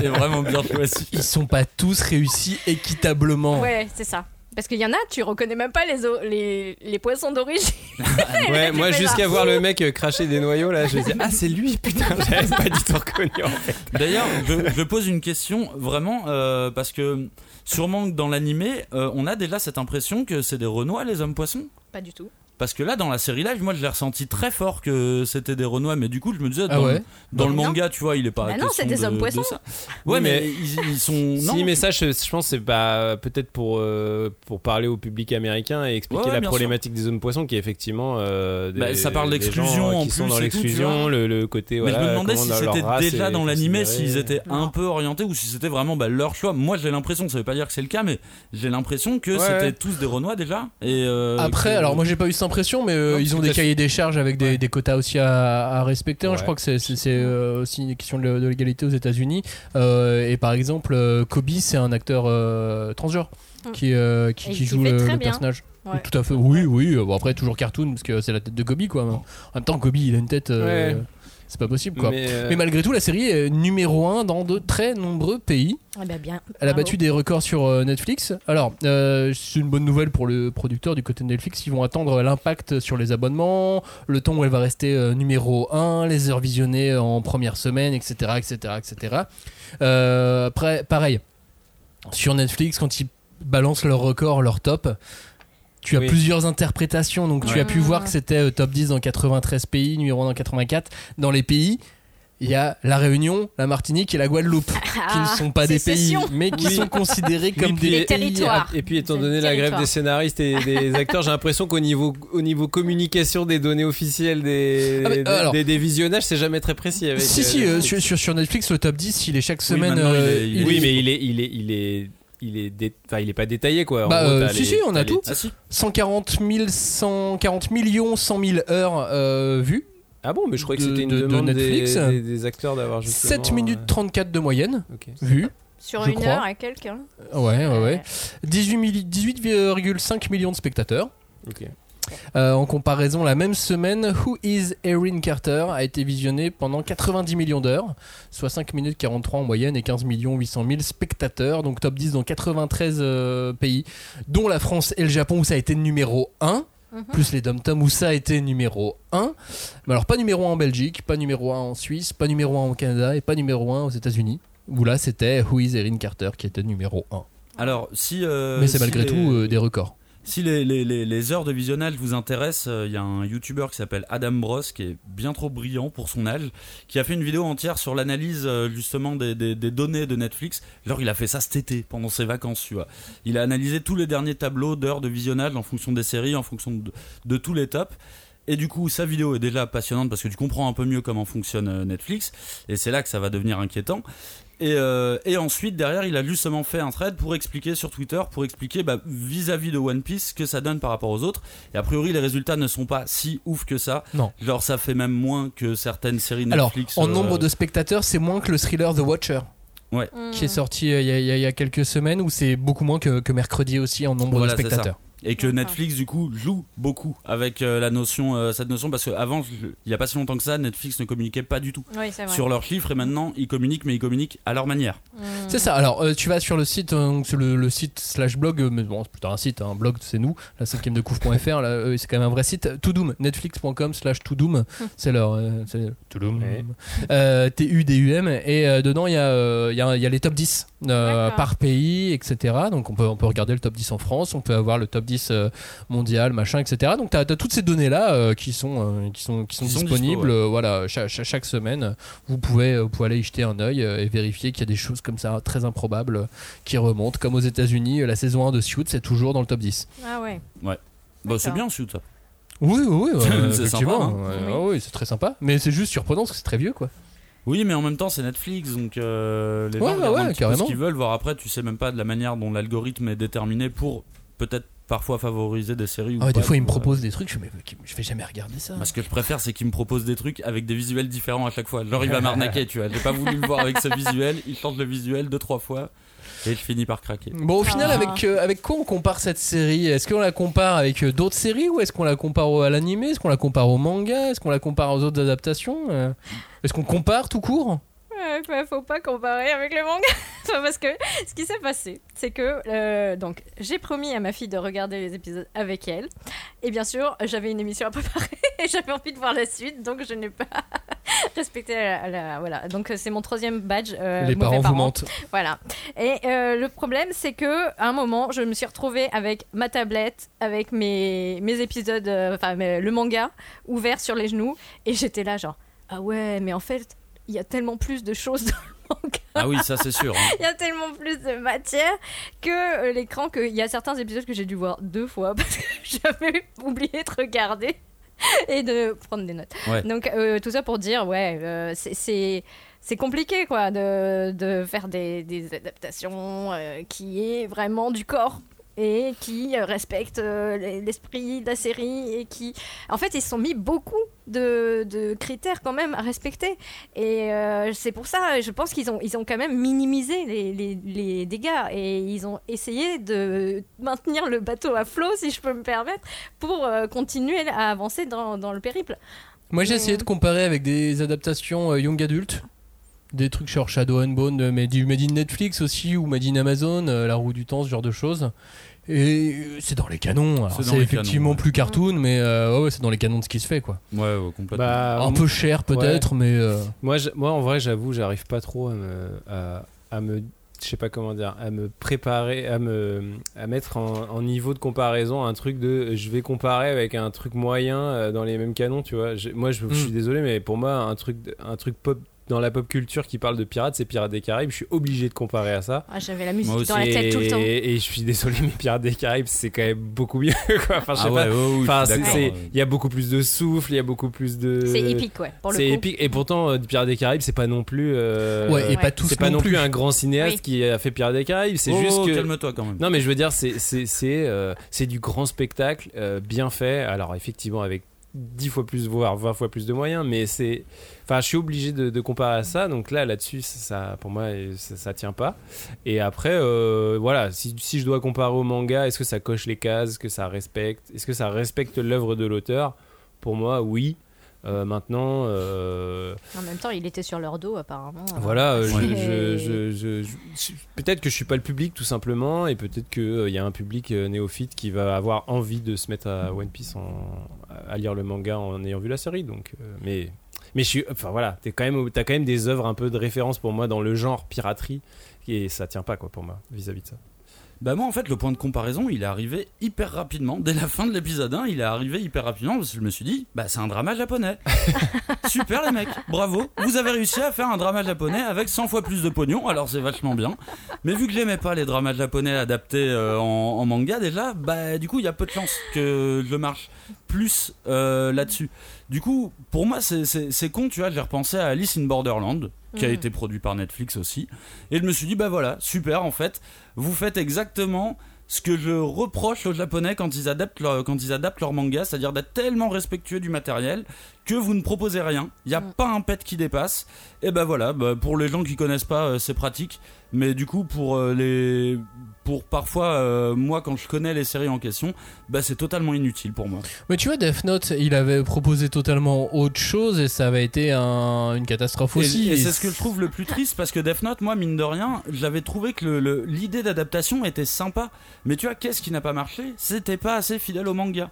est vraiment bien choisie. Ils sont pas tous réussis équitablement. Ouais, c'est ça. Parce qu'il y en a, tu reconnais même pas les, o- les, les poissons d'origine. <laughs> Ouais, <laughs> moi jusqu'à voir le mec euh, cracher des noyaux là, je me dis ah c'est lui <laughs> putain, j'avais pas du tout reconnu en fait. D'ailleurs, je, je pose une question vraiment euh, parce que sûrement que dans l'animé, euh, on a déjà cette impression que c'est des Renois les hommes poissons. Pas du tout. Parce que là, dans la série live, moi, je l'ai ressenti très fort que c'était des Renois, mais du coup, je me disais, Ah dans, ouais dans le Bah non. manga, tu vois, il est pas. Bah non, c'est des de- hommes de poissons. ça. Ouais, Oui, mais, mais- ils, ils sont. non. Si, mais ça, je, je pense, c'est pas peut-être pour euh, pour parler au public américain et expliquer Ouais, ouais, la problématique des hommes poissons, qui est effectivement euh, des, Bah, ça parle d'exclusion, gens en qui sont plus, dans l'exclusion, le, le côté. Mais voilà, je me demandais si c'était déjà dans l'animé, s'ils étaient un peu orientés ou si c'était vraiment bah, leur choix. Moi, j'ai l'impression, ça veut pas dire que c'est le cas, mais j'ai l'impression que c'était tous des Renois déjà. Et euh, Après, alors moi j'ai pas eu cette impression, mais euh, Non, ils ont des cahiers des charges avec des, Ouais. des quotas aussi à, à respecter. hein. Ouais. Je crois que c'est euh, aussi une question de, de l'égalité aux États-Unis. Euh, et par exemple, Kobe, c'est un acteur euh, transgenre Mm. qui, euh, joue le, personnage. Ouais. Tout à fait. Oui, oui. Bon après toujours cartoon parce que c'est la tête de Kobe quoi. En même temps, Kobe, il a une tête. euh, Ouais. C'est pas possible quoi. Mais, euh, Mais malgré tout, la série est numéro 1 dans de très nombreux pays. Eh ben, bien. Elle a Bravo. battu des records sur euh, Netflix. Alors, euh, c'est une bonne nouvelle pour le producteur du côté de Netflix. Ils vont attendre l'impact sur les abonnements, le temps où elle va rester euh, numéro 1, les heures visionnées en première semaine, etc. etc., etc. Euh, après, pareil, sur Netflix, quand ils balancent leur record, leur top, tu as Oui. plusieurs interprétations. Donc, tu as pu voir que c'était euh, top 10 dans 93 pays, numéro 1 dans 84. Dans les pays, il y a la Réunion, la Martinique et la Guadeloupe, <laughs> qui ne Ah, sont pas des pays, mais qui Oui. sont considérés comme puis- des Les pays. territoires. Et puis étant donné la grève des scénaristes et des <laughs> acteurs, j'ai l'impression qu'au niveau, au niveau communication des données officielles des, Ah, mais, des, alors- des- des visionnages, c'est jamais très précis. Avec, Si, euh, si, les- euh, sur, Netflix, le top 10, il est chaque semaine. maintenant, il euh, est- il est- Oui, mais il est, il est, il est, il est, dé- enfin, il est pas détaillé quoi. En Bah, gros, euh, si, les- si, on a les tout. titres. Ah si 140, 000, 140 millions 100 000 heures euh, vues. Ah bon, mais je croyais que De- c'était une de- de demande des- Netflix. des, des acteurs d'avoir justement. 7 minutes euh, 34 de moyenne ok. vues. Sur je une crois. heure à quelqu'un. Ouais, ouais, ouais. 18 milli- 18,5 millions de spectateurs. Ok. Euh, en comparaison, la même semaine, Who is Erin Carter a été visionné pendant 90 millions d'heures, soit 5 minutes 43 en moyenne et 15 millions 800 000 spectateurs, donc top 10 dans 93 euh, pays, dont la France et le Japon où ça a été numéro 1. Mhm. Plus les dom où ça a été numéro 1. Mais alors, pas numéro 1 en Belgique, pas numéro 1 en Suisse, pas numéro 1 au Canada et pas numéro 1 aux États-Unis. Où là, c'était Who is Erin Carter qui était numéro 1. Alors, si. euh, Mais c'est si malgré les- tout euh, des records. Si les, les- les- heures de visionnage vous intéressent, euh, il y a un youtubeur qui s'appelle Adam Bros qui est bien trop brillant pour son âge, qui a fait une vidéo entière sur l'analyse euh, justement des, des- des données de Netflix. Alors il a fait ça cet été, pendant ses vacances, tu vois. Il a analysé tous les derniers tableaux d'heures de visionnage en fonction des séries, en fonction de, de tous les tops. Et du coup, sa vidéo est déjà passionnante parce que tu comprends un peu mieux comment fonctionne euh, Netflix. Et c'est là que ça va devenir inquiétant. Et, euh, et ensuite, derrière, il a justement fait un thread pour expliquer sur Twitter, pour expliquer bah, vis-à-vis de One Piece ce que ça donne par rapport aux autres. Et a priori, les résultats ne sont pas si ouf que ça. Non. Genre, ça fait même moins que certaines séries Alors, Netflix. en euh, nombre de spectateurs, c'est moins que le thriller The Watcher. qui est sorti euh, il y, a- y y quelques semaines, où c'est beaucoup moins que, que mercredi aussi en nombre Voilà, de spectateurs. Et que Netflix, du coup, joue beaucoup avec euh, la notion, euh, cette notion, parce qu'avant, il n'y a pas si longtemps que ça, Netflix ne communiquait pas du tout Oui, c'est vrai. sur leurs chiffres, et maintenant, ils communiquent, mais ils communiquent à leur manière. C'est ça. Alors, euh, tu vas sur le site, euh, donc, sur le, le site slash blog, mais bon, c'est plutôt un site, un blog, c'est nous, la 5 de couvre.fr, là, euh, c'est quand même un vrai site. Toudoom, netflix.com slash Toudoom, c'est leur. euh, c'est Toudoom. Ouais. Euh, T-U-D-U-M, et euh, dedans, il y, a, euh, il y a les top 10 euh, par pays, etc. Donc, on peut, on peut regarder le top 10 en France, on peut avoir le top 10 euh, mondial, machin, etc. Donc, tu as, toutes ces données-là euh, qui, sont, euh, qui, sont, qui sont Qui sont disponibles dispo, ouais. euh, voilà, chaque, semaine. Vous pouvez, vous pouvez aller y jeter un œil et vérifier qu'il y a des choses comme ça très improbables qui remontent. Comme aux États-Unis, la saison 1 de Suits c'est toujours dans le top 10. Ah ouais. Bah, c'est bien, ça. Oui, oui, oui. <laughs> euh, C'est sympa, hein. Ouais, ouais, oui, c'est très sympa. Mais c'est juste surprenant parce que c'est très vieux, quoi. Oui, mais en même temps, c'est Netflix, donc euh, les gens ouais, regardent ouais, un petit peu carrément. ce qu'ils veulent, voir après, tu sais même pas de la manière dont l'algorithme est déterminé pour peut-être parfois favoriser des séries. ou Ah ouais, des pas, fois, ils me proposent des trucs, je, je vais jamais regarder ça. Moi, ce que je préfère, c'est qu'il me propose des trucs avec des visuels différents à chaque fois. Genre, il va <laughs> m'arnaquer, tu vois. J'ai pas voulu le voir avec ce visuel, il change le visuel deux, trois fois, et je finis par craquer. Bon, au final, Ah. avec, euh, avec quoi on compare cette série? Est-ce qu'on la compare avec euh, d'autres séries ou est-ce qu'on la compare au- à l'animé? Est-ce qu'on la compare au manga? Est-ce qu'on la compare aux autres adaptations Euh, Est-ce qu'on compare tout court? Faut pas comparer avec le manga. <laughs> Enfin, parce que ce qui s'est passé, c'est que euh, donc j'ai promis à ma fille de regarder les épisodes avec elle. Et bien sûr, j'avais une émission à préparer <laughs> et j'avais envie de voir la suite, donc je n'ai pas <laughs> respecté la, la- voilà. Donc c'est mon troisième badge. euh, Les parents vous mentent. Voilà. Et euh, le problème, c'est que à un moment, je me suis retrouvée avec ma tablette, avec mes, mes épisodes, enfin le manga ouvert sur les genoux, et j'étais là genre ah ouais, mais en fait, il y a tellement plus de choses dans le manga. Ah oui, ça c'est sûr. hein. <laughs> Il y a tellement plus de matière que euh, l'écran qu'il y a certains épisodes que j'ai dû voir deux fois <laughs> parce que j'avais oublié de regarder <laughs> et de prendre des notes. Ouais. Donc euh, tout ça pour dire ouais euh, c'est- c'est c'est compliqué quoi de, de faire des, des adaptations euh, qui est vraiment du corps et qui euh, respectent euh, l'esprit de la série et qui en fait ils se sont mis beaucoup de, de critères quand même à respecter. Et euh, c'est pour ça je pense qu'ils ont ils ont quand même minimisé les, les, les dégâts et ils ont essayé de maintenir le bateau à flot si je peux me permettre pour euh, continuer à avancer dans, dans le périple. Moi j'ai essayé de comparer avec des adaptations young adult, des trucs genre Shadow and Bone, euh, mais du Made in Netflix aussi, ou Made in Amazon, euh, La roue du temps, ce genre de choses. Et euh, c'est dans les canons. C'est effectivement canons, ouais. plus cartoon, mais euh, ouais, c'est dans les canons de ce qui se fait quoi. Ouais, ouais, complètement. Bah, Un peu cher peut-être, mais euh, Moi, je- moi, en vrai, j'avoue, j'arrive pas trop à me, à, à me, je sais pas comment dire, à me préparer, à me, à mettre en, en niveau de comparaison un truc de, je vais comparer avec un truc moyen dans les mêmes canons, tu vois. Je- moi, je, je suis Mm. désolé, mais pour moi, un truc, un truc pop dans la pop culture qui parle de pirates, c'est Pirates des Caraïbes. Je suis obligé de comparer à ça. Ah, J'avais la musique Moi dans la et, tête tout le temps. et je suis désolé, mais Pirates des Caraïbes, c'est quand même beaucoup mieux. <laughs> Quoi. Enfin, je sais ah ouais, Enfin, c'est- il y a beaucoup plus de souffle, il y a beaucoup plus de. C'est épique, ouais. Pour le C'est coup. épique. Et pourtant, euh, Pirates des Caraïbes, c'est pas non plus. euh, ouais, et Ouais. pas tous c'est pas non plus un grand cinéaste Oui. qui a fait Pirates des Caraïbes. C'est Oh, juste que. calme-toi quand même. Non, mais je veux dire, c'est c'est c'est euh, c'est du grand spectacle euh, bien fait. Alors effectivement, avec 10 fois plus, voire 20 fois plus de moyens, mais c'est. Enfin, je suis obligé de, comparer à ça. Donc là, là-dessus, ça, pour moi, ça, ça tient pas. Et après, euh, voilà, si, si je dois comparer au manga, est-ce que ça coche les cases, que ça respecte, est-ce que ça respecte l'œuvre de l'auteur? Pour moi, oui. Euh, maintenant, euh, En même temps, il était sur leur dos, apparemment. voilà, euh, je- je- je- peut-être que je suis pas le public tout simplement, et peut-être qu'il y a un public néophyte qui va avoir envie de se mettre à One Piece en, à lire le manga en ayant vu la série. Donc, mais mais je suis, enfin voilà, t'es quand même, t'as quand même des œuvres un peu de référence pour moi dans le genre piraterie, et ça tient pas quoi pour moi vis-à-vis de ça. Bah moi en fait le point de comparaison il est arrivé hyper rapidement. Dès la fin de l'épisode 1 il est arrivé hyper rapidement parce que je me suis dit bah c'est un drama japonais. <laughs> Super les mecs. Bravo. Vous avez réussi à faire un drama japonais avec 100 fois plus de pognon. Alors c'est vachement bien. Mais vu que j'aimais pas les dramas japonais adaptés euh, en, en manga déjà bah du coup il y a peu de chances que je marche plus euh, là-dessus du coup pour moi c'est- con tu vois j'ai repensé à Alice in Borderland qui a Mhm. été produit par Netflix aussi et je me suis dit bah voilà super en fait vous faites exactement ce que je reproche aux japonais quand ils adaptent leur, quand ils adaptent leur manga, c'est-à-dire d'être tellement respectueux du matériel que vous ne proposez rien, il n'y a Mm. pas un pet qui dépasse. Et ben voilà, bah, pour les gens qui connaissent pas, euh, c'est pratique, mais du coup pour euh, les pour parfois euh, moi quand je connais les séries en question, bah c'est totalement inutile pour moi. Mais tu vois, Death Note, il avait proposé totalement autre chose et ça avait été un- une catastrophe Et- aussi. Et, c'est ce que je trouve le plus triste parce que Death Note, moi, mine de rien, j'avais trouvé que l'idée d'adaptation était sympa. Mais tu vois, qu'est-ce qui n'a pas marché? C'était pas assez fidèle au manga.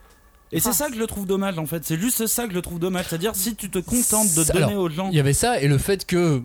Et c'est Ah. ça que je trouve dommage en fait. C'est juste ça que je trouve dommage. C'est-à-dire, si tu te contentes de donner alors, aux gens. Il y avait ça et le fait que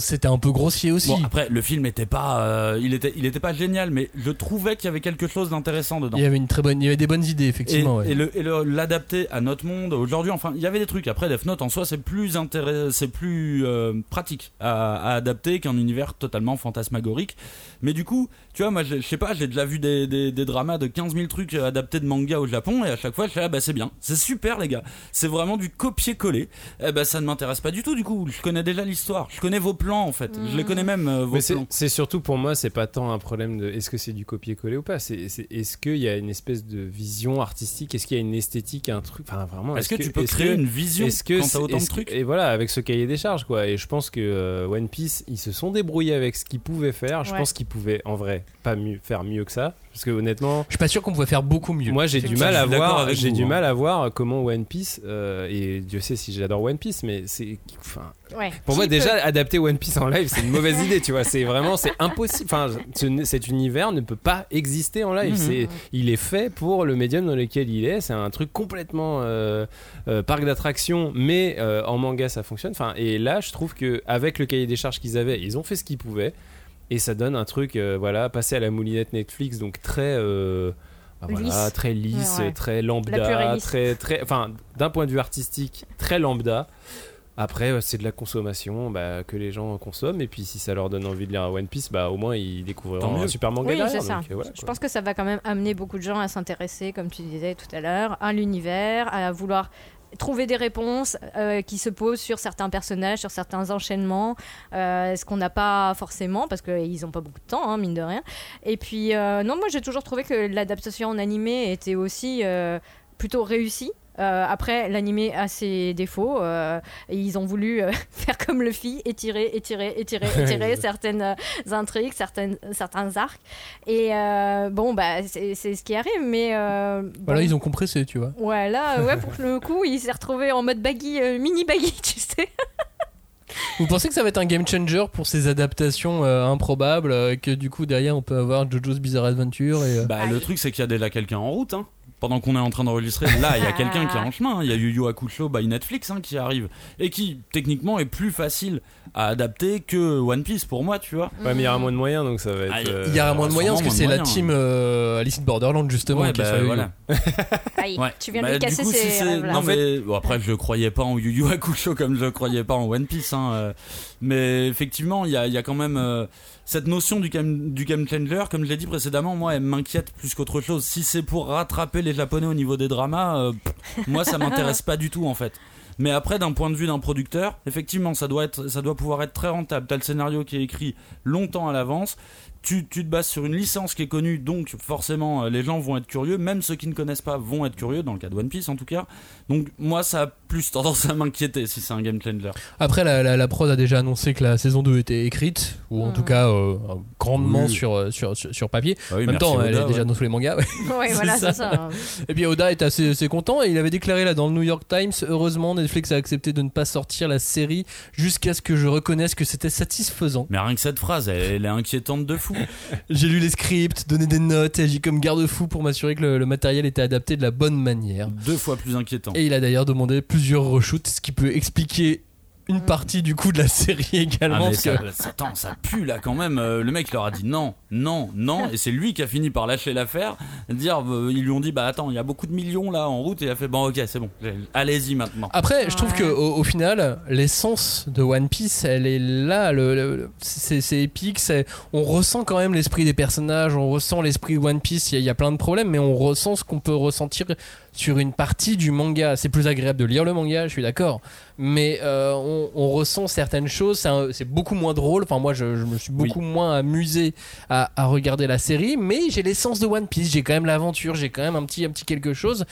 c'était un peu grossier aussi. Bon, après, le film était pas, euh, il était, il était pas génial, mais je trouvais qu'il y avait quelque chose d'intéressant dedans. il y avait une très bonne, il y avait des bonnes idées effectivement. et le- et le- l'adapter à notre monde aujourd'hui, enfin, il y avait des trucs. Après, Death Note en soi, c'est plus intéressant, c'est plus euh, pratique à, à adapter qu'un univers totalement fantasmagorique. Mais du coup, tu vois, moi, je sais pas, j'ai déjà vu des, des, des dramas de 15 000 trucs adaptés de manga au Japon, et à chaque fois, je suis là, bah c'est bien, c'est super, les gars. C'est vraiment du copier-coller. Eh ben, ça ne m'intéresse pas du tout, du coup. Je connais déjà l'histoire, je connais vos plans, en fait. Je les connais même, euh, vos Mais c'est plans. c'est surtout pour moi, c'est pas tant un problème de est-ce que c'est du copier-coller ou pas? C'est est-ce qu'il y a une espèce de vision artistique? Est-ce qu'il y a une esthétique, un truc? Enfin, vraiment. Est-ce que, tu peux créer que- une vision que quand t'as autant de est-ce que- trucs? Et voilà, avec ce cahier des charges, quoi. Et je pense que euh, One Piece, ils se sont débrouillés avec ce qu'ils pouvaient faire. Je Ouais. pense qu'ils pouvaient, en vrai, pas mieux, faire mieux que ça. Parce que honnêtement, Je suis pas sûr qu'on pouvait faire beaucoup mieux. moi j'ai du mal à voir, j'ai du hein. mal à voir comment One Piece euh, et Dieu sait si j'adore One Piece, mais c'est, enfin, Ouais. pour Qui moi peut- déjà adapter One Piece en live c'est une mauvaise idée, tu vois. C'est vraiment c'est impossible. Enfin, ce- cet univers ne peut pas exister en live. C'est, il est fait pour le médium dans lequel il est. C'est un truc complètement euh, euh, parc d'attractions, mais euh, en manga ça fonctionne. Enfin, et là je trouve que avec le cahier des charges qu'ils avaient, ils ont fait ce qu'ils pouvaient et ça donne un truc, euh, voilà, passé à la moulinette Netflix, donc très. euh, bah voilà, Lisse. très lisse, Ouais, ouais. très La lambda, très très enfin d'un point de vue artistique très lambda. Après c'est de la consommation bah, que les gens consomment et puis si ça leur donne envie de lire un One Piece bah au moins ils découvriront un super manga Oui, derrière. c'est ça. donc, euh, voilà, Je quoi. pense que ça va quand même amener beaucoup de gens à s'intéresser, comme tu disais tout à l'heure, à l'univers, à vouloir trouver des réponses euh, qui se posent sur certains personnages, sur certains enchaînements, euh, ce qu'on n'a pas forcément parce qu'ils n'ont pas beaucoup de temps, hein, mine de rien. Et puis, euh, non, moi j'ai toujours trouvé que l'adaptation en animé était aussi plutôt réussie. Euh, après, l'animé a ses défauts. euh, et ils ont voulu euh, <laughs> faire comme Luffy, étirer, étirer, étirer, <laughs> étirer certaines euh, intrigues, certaines, certains arcs. Et euh, bon, bah, c'est ce qui arrive, mais. euh, Voilà, bon. ils ont compressé, tu vois. Ouais, là, ouais, <laughs> pour le coup, il s'est retrouvé en mode baggy, euh, mini baggy, tu sais. Vous pensez que ça va être un game changer pour ces adaptations euh, improbables euh, Que du coup, derrière, on peut avoir JoJo's Bizarre Adventure et. euh, Bah, le truc, c'est qu'il y a déjà quelqu'un en route. Hein. Pendant qu'on est en train d'enregistrer, là, il y a <laughs> quelqu'un qui est en chemin. hein. Il y a Yu Yu Hakusho by Netflix hein, qui arrive. Et qui, techniquement, est plus facile à adapter que One Piece pour moi, tu vois. Ouais, mais il y aura moins de moyens donc ça va être. Ah, euh, Il y aura moins de moyens parce que c'est la team euh, Alice in Borderland justement Ouais, qui bah, voilà. <laughs> Aïe, Ouais. tu viens Bah, de casser coup, ses c'est- rêves, là. Non, mais bon, après, je croyais pas en Yu Yu Hakusho comme je croyais pas en One Piece. Hein, euh, mais effectivement, il y a, il y a quand même euh, cette notion du game, du game changer. Comme je l'ai dit précédemment, moi, elle m'inquiète plus qu'autre chose. Si c'est pour rattraper les Japonais au niveau des dramas, euh, moi, ça m'intéresse pas du tout en fait. Mais après, d'un point de vue d'un producteur, effectivement, ça doit, être, ça doit pouvoir être très rentable. T'as le scénario qui est écrit longtemps à l'avance. Tu, tu te bases sur une licence qui est connue, donc forcément, euh, les gens vont être curieux. Même ceux qui ne connaissent pas vont être curieux, dans le cas de One Piece en tout cas. Donc, moi, ça a plus tendance à m'inquiéter si c'est un game changer. Après, la, la, la prod a déjà annoncé que la saison 2 était écrite, ou en tout cas euh, grandement Oui. sur, euh, sur, sur, sur papier. Ah oui, en même temps, elle est déjà ouais. dans tous les mangas. ouais. Ouais, <laughs> c'est voilà, ça. c'est ça. Et puis Oda est assez, assez content et il avait déclaré là dans le New York Times heureusement, Netflix a accepté de ne pas sortir la série jusqu'à ce que je reconnaisse que c'était satisfaisant. Mais rien que cette phrase, elle, elle est inquiétante de fou. J'ai lu les scripts, donné des notes et agi comme garde-fou pour m'assurer que le, le matériel était adapté de la bonne manière. Deux fois plus inquiétant. Et il a d'ailleurs demandé plusieurs reshoots, ce qui peut expliquer une partie du coup de la <laughs> série Ah, également. mais parce que- ça, ça- attends, ça pue là quand même. Euh, le mec leur a dit non, non, non, et c'est lui qui a fini par lâcher l'affaire. Dire, euh, ils lui ont dit bah attends, il y a beaucoup de millions là en route, et il a fait bon ok c'est bon, allez-y maintenant. Après, je trouve que au, au final, l'essence de One Piece, elle est là. Le, c'est, épique. c'est- on ressent quand même l'esprit des personnages. On ressent l'esprit de One Piece. Il y, a- il y a plein de problèmes, mais on ressent ce qu'on peut ressentir sur une partie du manga. C'est plus agréable de lire le manga, je suis d'accord. Mais euh, on, on ressent certaines choses. C'est, beaucoup moins drôle. Enfin, moi, je, je me suis beaucoup moins amusé à, à regarder la série. Mais j'ai l'essence de One Piece. J'ai quand même l'aventure. J'ai quand même un petit, un petit quelque chose.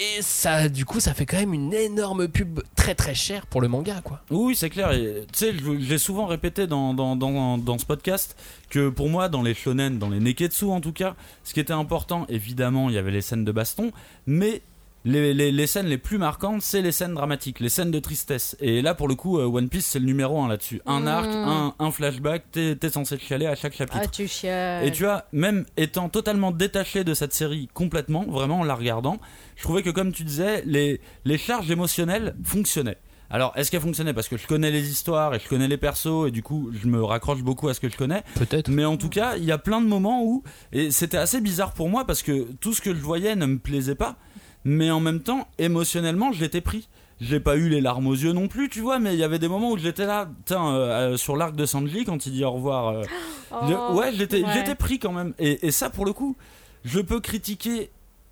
Et ça, du coup, ça fait quand même une énorme pub très très chère pour le manga, quoi. Oui, c'est clair. Tu sais, je- j'ai souvent répété dans, dans, dans, dans ce podcast que pour moi, dans les shonen, dans les neketsu en tout cas, ce qui était important, évidemment, il y avait les scènes de baston, mais les, les, les scènes les plus marquantes, c'est les scènes dramatiques, les scènes de tristesse. Et là, pour le coup, euh, One Piece, c'est le numéro un là-dessus. Un Mm. arc, un, un flashback, t'es censé chialer à chaque chapitre. Ah, tu chiales. Et tu vois, même étant totalement détaché de cette série complètement, vraiment en la regardant, je trouvais que comme tu disais, les, les charges émotionnelles fonctionnaient. Alors, est-ce qu'elles fonctionnaient? Parce que je connais les histoires et je connais les persos et du coup je me raccroche beaucoup à ce que je connais Peut-être. Mais en tout cas, il y a plein de moments où, et c'était assez bizarre pour moi parce que tout ce que je voyais ne me plaisait pas, mais en même temps, émotionnellement, je l'étais pris. J'ai pas eu les larmes aux yeux non plus, tu vois, mais il y avait des moments où j'étais là, tiens, euh, euh, sur l'arc de Sanji quand il dit au revoir. euh, <gasps> je- Oh, ouais, j'étais, ouais. pris quand même. Et, et ça, pour le coup, je peux critiquer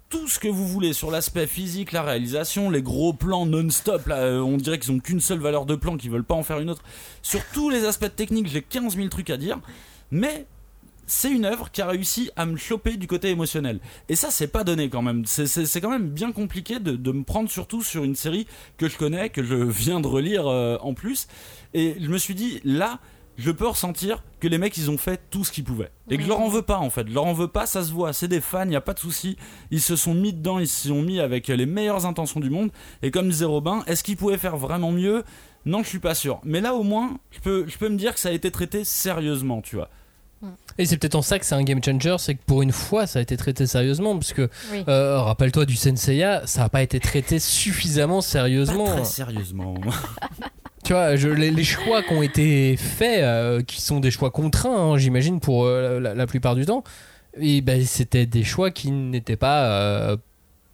tout ce que vous voulez sur l'aspect physique, la réalisation, les gros plans non-stop. Là, on dirait qu'ils ont qu'une seule valeur de plan, qu'ils veulent pas en faire une autre. Sur tous les aspects techniques, j'ai 15 000 trucs à dire. Mais c'est une œuvre qui a réussi à me choper du côté émotionnel. Et ça, c'est pas donné quand même. C'est- quand même bien compliqué de, de me prendre surtout sur une série que je connais, que je viens de relire euh, en plus. Et je me suis dit, là, je peux ressentir que les mecs, ils ont fait tout ce qu'ils pouvaient. Et que je leur en veux pas, en fait. Je leur en veux pas, ça se voit. C'est des fans, il n'y a pas de souci. Ils se sont mis dedans, ils se sont mis avec les meilleures intentions du monde. Et comme disait Robin, est-ce qu'ils pouvaient faire vraiment mieux? Non, je suis pas sûr. Mais là, au moins, je peux, je peux me dire que ça a été traité sérieusement, tu vois. Et c'est peut-être en ça que c'est un game changer, c'est que pour une fois, ça a été traité sérieusement, parce que Oui. euh, rappelle-toi du Senseiya, ça n'a pas été traité suffisamment sérieusement. Pas très sérieusement. <laughs> Tu vois, je- les, les choix qui ont été faits, euh, qui sont des choix contraints, hein, j'imagine pour euh, la, la plupart du temps, et ben c'était des choix qui n'étaient pas euh,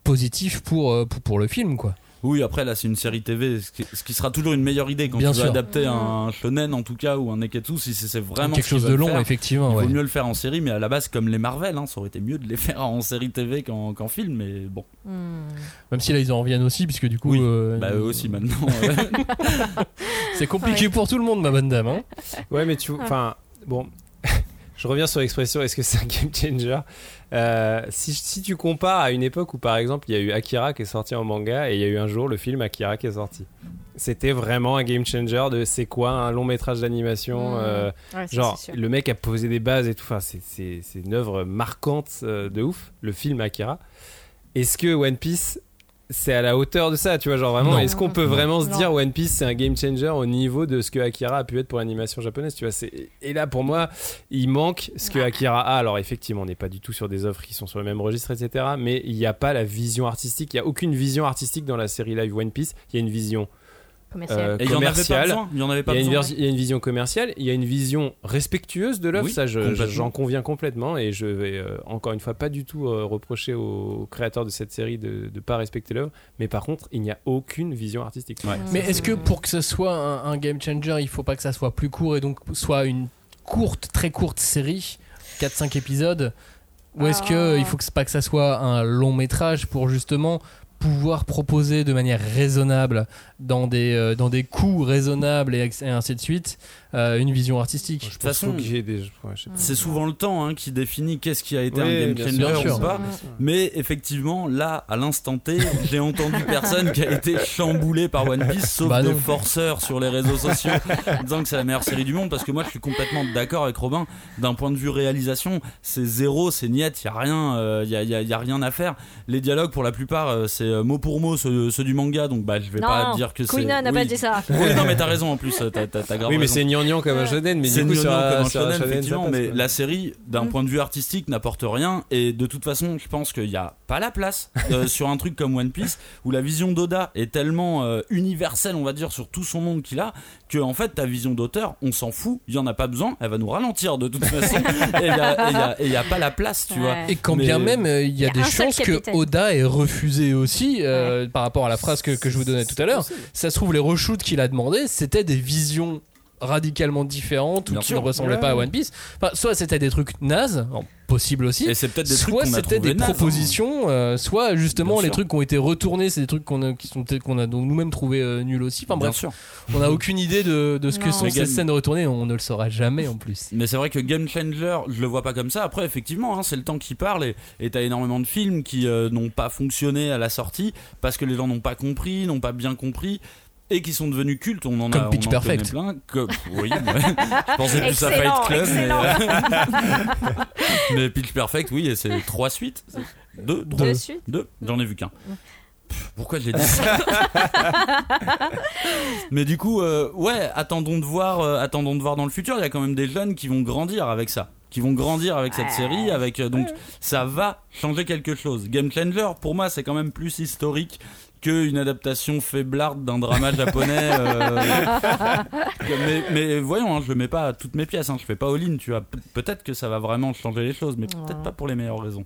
positifs pour, euh, pour pour le film, quoi. Oui, après là c'est une série TV, ce qui, ce qui sera toujours une meilleure idée quand Bien tu veux sûr. adapter un shonen en tout cas ou un neketsu si c'est vraiment Quelque ce chose de long, faire. effectivement. Il ouais. vaut mieux le faire en série, mais à la base comme les Marvel, hein, ça aurait été mieux de les <laughs> faire en série TV qu'en film, mais bon, Hmm. Même si là ils en reviennent aussi, puisque du coup, Oui. euh, bah eux aussi maintenant. <laughs> euh, <laughs> c'est compliqué Ouais. pour tout le monde, ma bonne dame. hein. Ouais, mais tu vois, enfin, bon. Je reviens sur l'expression est-ce que c'est un game changer? Euh, si, si tu compares à une époque où par exemple il y a eu Akira qui est sorti en manga et il y a eu un jour le film Akira qui est sorti. C'était vraiment un game changer de c'est quoi un long métrage d'animation. Mmh. euh, Ouais, genre le mec a posé des bases et tout. Enfin, c'est une œuvre marquante euh, de ouf, le film Akira. Est-ce que One Piece c'est à la hauteur de ça, tu vois, genre vraiment, est-ce qu'on peut vraiment se dire One Piece c'est un game changer au niveau de ce que Akira a pu être pour l'animation japonaise, tu vois, c'est et là pour moi, il manque ce que Akira a. Alors effectivement, on n'est pas du tout sur des œuvres qui sont sur le même registre, etc. Mais il n'y a pas la vision artistique, il n'y a aucune vision artistique dans la série live One Piece. Il y a une vision commerciale. besoin. Il y en avait pas y, a une besoin. il y a une vision commerciale, il y a une vision respectueuse de l'œuvre, Oui, ça je- j'en conviens complètement et je vais euh, encore une fois pas du tout euh, reprocher aux créateurs de cette série de ne pas respecter l'œuvre, mais par contre il n'y a aucune vision artistique. Ouais. Mais est-ce que pour que ce soit un, un game changer, il faut pas que ça soit plus court et donc soit une courte, très courte série, 4-5 épisodes Ou est-ce que Ah. il faut que, pas que ça soit un long métrage pour justement pouvoir proposer de manière raisonnable dans des, euh, dans des coûts raisonnables et, ainsi de suite euh, une vision artistique Je toute façon. C'est souvent le temps hein, qui définit qu'est-ce qui a été Oui, un game bien changer sûr, bien sûr. ou pas. Mais effectivement, là, à l'instant T, j'ai entendu <laughs> personne qui a été chamboulé par One Piece, sauf Bah des forceurs sur les réseaux sociaux, disant que c'est la meilleure série du monde. Parce que moi, je suis complètement d'accord avec Robin. D'un point de vue réalisation, c'est zéro, c'est niet, il y a rien, il y, a, y a- y a rien à faire. Les dialogues, pour la plupart, euh, c'est euh, mot pour mot ceux, ceux du manga, donc bah, je vais non, pas dire que c'est. Queena n'a pas Oui. dit ça. <laughs> Oui, non, mais t'as raison en plus, t'as, t'as, t'as grave Oui, mais raison. c'est gnangnan comme un shonen, mais C'est du coup sur gnangnan un, comme un shonen, effectivement, passe, mais la série, d'un Mm. point de vue artistique, n'apporte rien. Et de toute façon, je pense qu'il n'y a pas la place euh, <laughs> sur un truc comme One Piece, où la vision d'Oda est tellement euh, universelle, on va dire, sur tout son monde qu'il a, que en fait, ta vision d'auteur, on s'en fout, il n'y en a pas besoin, elle va nous ralentir de toute façon. <laughs> et il n'y a, pas la place, tu vois. Et quand Mais- bien même, euh, il y a, Il y a des chances que. Oda ait refusé aussi, euh, par rapport à la phrase que, que je vous donnais tout à l'heure. Ça se trouve, les reshoots qu'il a demandé, c'était des visions radicalement différentes ou qui ne ressemblaient Ouais. pas à One Piece. Enfin, soit c'était des trucs nazes, possible aussi. Et c'est peut-être des trucs soit c'était des nazes, hein. propositions, euh, soit justement Bien les sûr. trucs qui ont été retournés, c'est des trucs qu'on a, qui sont peut-être qu'on a donc nous-mêmes trouvé euh, nuls aussi. Enfin Bien bref, sûr. on n'a aucune idée de, de ce que sont Mais ces Game- scènes retournées, on ne le saura jamais en plus. Mais c'est vrai que Game Changer, je le vois pas comme ça. Après, effectivement, hein, c'est le temps qui parle et et t'as énormément de films qui euh, n'ont pas fonctionné à la sortie parce que les gens n'ont pas compris, n'ont pas bien compris. Et qui sont devenus cultes, on en a Comme Pitch on en connaît Perfect. plein. Comme- oui, je pensais plus à Excellent, Fight Club, mais, excellent. <laughs> mais Pitch Perfect, oui, et c'est trois suites, C'est deux, De trois, suite. deux, j'en ai vu qu'un. Pff, Pourquoi j'ai dit ça? Mais du coup, euh, ouais, attendons de voir, euh, attendons de voir dans le futur. Il y a quand même des jeunes qui vont grandir avec ça, qui vont grandir avec cette Ouais. série, avec euh, donc ça va changer quelque chose. Game Changer, pour moi, c'est quand même plus historique qu'une adaptation faiblarde d'un drama japonais. euh, <laughs> mais, mais voyons, hein, je le mets pas à toutes mes pièces. Hein, je fais pas all-in, tu vois. Pe- Peut-être que ça va vraiment changer les choses, mais peut-être Ouais. pas pour les meilleures raisons.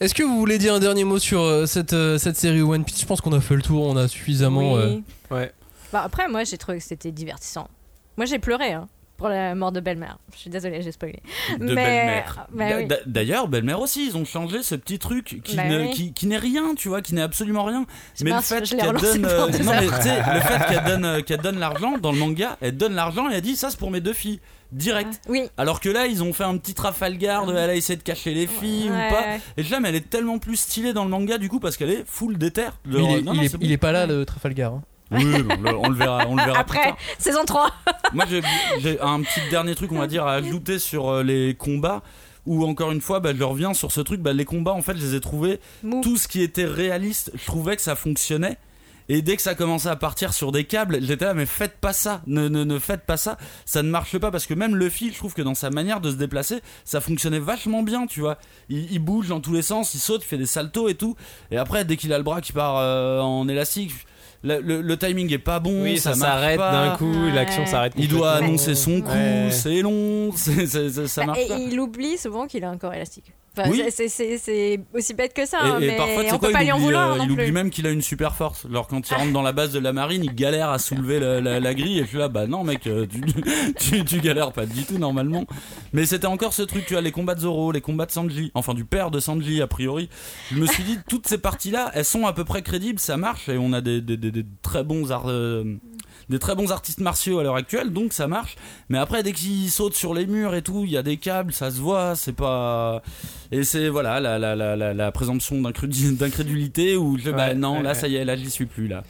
Est-ce que vous voulez dire un dernier mot sur euh, cette, euh, cette série One Piece? Je pense qu'on a fait le tour, on a suffisamment. euh, Oui. Ouais. Bah, après, moi, j'ai trouvé que c'était divertissant. Moi, j'ai pleuré hein, pour la mort de belle-mère. Je suis désolée, j'ai spoilé. de Mais- belle-mère. bah oui. D'ailleurs, belle-mère aussi, ils ont changé ce petit truc qui Bah ne- oui. qui, qui n'est rien, tu vois, qui n'est absolument rien. Mais le fait qu'elle donne, pendant euh, deux non, mais heures. tu sais, le fait qu'elle donne, euh, <laughs> qu'elle donne l'argent dans le manga, elle donne l'argent et elle dit ça c'est pour mes deux filles, direct. Oui. Alors que là, ils ont fait un petit Trafalgar de elle a essayé de cacher les filles Ouais, ou pas. ouais. Et là, mais elle est tellement plus stylée dans le manga du coup parce qu'elle est full d'éther. mais il, est, Non, il non, est- c'est il bon. est pas là le Trafalgar. hein. Oui, on le, on le verra, on le verra plus Après, tard. saison 3. Moi, j'ai- un petit dernier truc, on va dire, à ajouter sur euh, les combats. Où encore une fois, bah, je reviens sur ce truc. Bah, les combats, en fait, je les ai trouvés. Mou. Tout ce qui était réaliste, je trouvais que ça fonctionnait. Et dès que ça commençait à partir sur des câbles, j'étais là, mais faites pas ça, ne, ne, ne faites pas ça, ça ne marche pas parce que même Luffy, je trouve que dans sa manière de se déplacer, ça fonctionnait vachement bien, tu vois. Il, il bouge dans tous les sens, il saute, il fait des saltos et tout. Et après, dès qu'il a le bras qui part euh, en élastique, le, le- le timing est pas bon, Oui, ça, ça, marche s'arrête d'un coup, Ouais. l'action s'arrête. Il doit annoncer son coup, Ouais. c'est long, <laughs> ça marche Et pas. il oublie souvent qu'il a un corps élastique. Enfin, Oui. c'est- aussi bête que ça, hein, Et, et mais parfois, on quoi, peut pas il, lui en vouloir euh, il oublie même qu'il a une super force. Alors quand il rentre dans la base de la marine, il galère à soulever la, la- la grille et je suis là, bah non mec, euh, tu, <laughs> tu, tu galères pas du tout normalement. Mais c'était encore ce truc, tu as les combats de Zoro, les combats de Sanji, enfin du père de Sanji a priori. Je me suis dit, toutes ces parties-là, elles sont à peu près crédibles, ça marche et on a des, des- des- des très bons ar- euh, des très bons artistes martiaux à l'heure actuelle, donc ça marche. Mais après, dès qu'ils sautent sur les murs et tout, il y a des câbles, ça se voit, c'est pas. Et c'est voilà la, la, la, la, la présomption d'incrédu- <laughs> d'incrédulité où je, bah Ouais, non, ouais, là ouais. ça y est, là j'y suis plus là.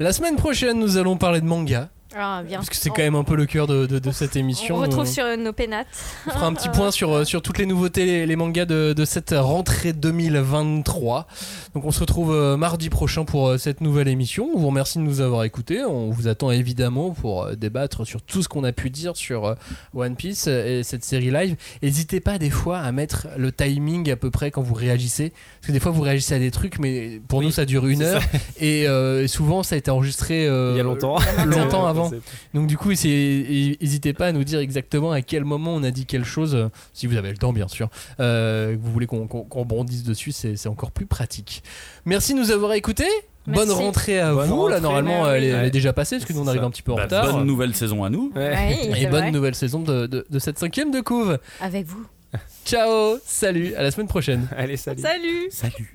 La semaine prochaine, nous allons parler de manga. Ah, bien. Parce que c'est quand même un peu le cœur de, de- de cette émission. On retrouve sur nos pénates. On fera un petit <laughs> point sur, euh, sur toutes les nouveautés, les, les mangas de, de cette rentrée 2023. Donc on se retrouve euh, mardi prochain pour euh, cette nouvelle émission. On vous remercie de nous avoir écoutés. On vous attend évidemment pour débattre sur tout ce qu'on a pu dire sur One Piece et cette série live. N'hésitez pas des fois à mettre le timing à peu près quand vous réagissez. Parce que des fois vous réagissez à des trucs, mais pour Oui, nous ça dure une heure. ça. Et euh, souvent ça a été enregistré euh, Il y a longtemps. longtemps <laughs> avant. Donc du coup, n'hésitez pas à nous dire exactement à quel moment on a dit quelle chose, euh, si vous avez le temps bien sûr, euh, que vous voulez qu'on rebondisse dessus, c'est encore plus pratique. Merci de nous avoir écoutés. Merci. Bonne rentrée à Bonne vous. Là, normalement, elle est, oui. elle est déjà passée parce que nous on arrive ça. un petit peu en Bah, retard. bonne nouvelle saison à nous. Ouais. Oui, Et bonne vrai. nouvelle saison de, de- de cette cinquième de couve. Avec vous. Ciao, salut, à la semaine prochaine. Allez, salut. Salut Salut.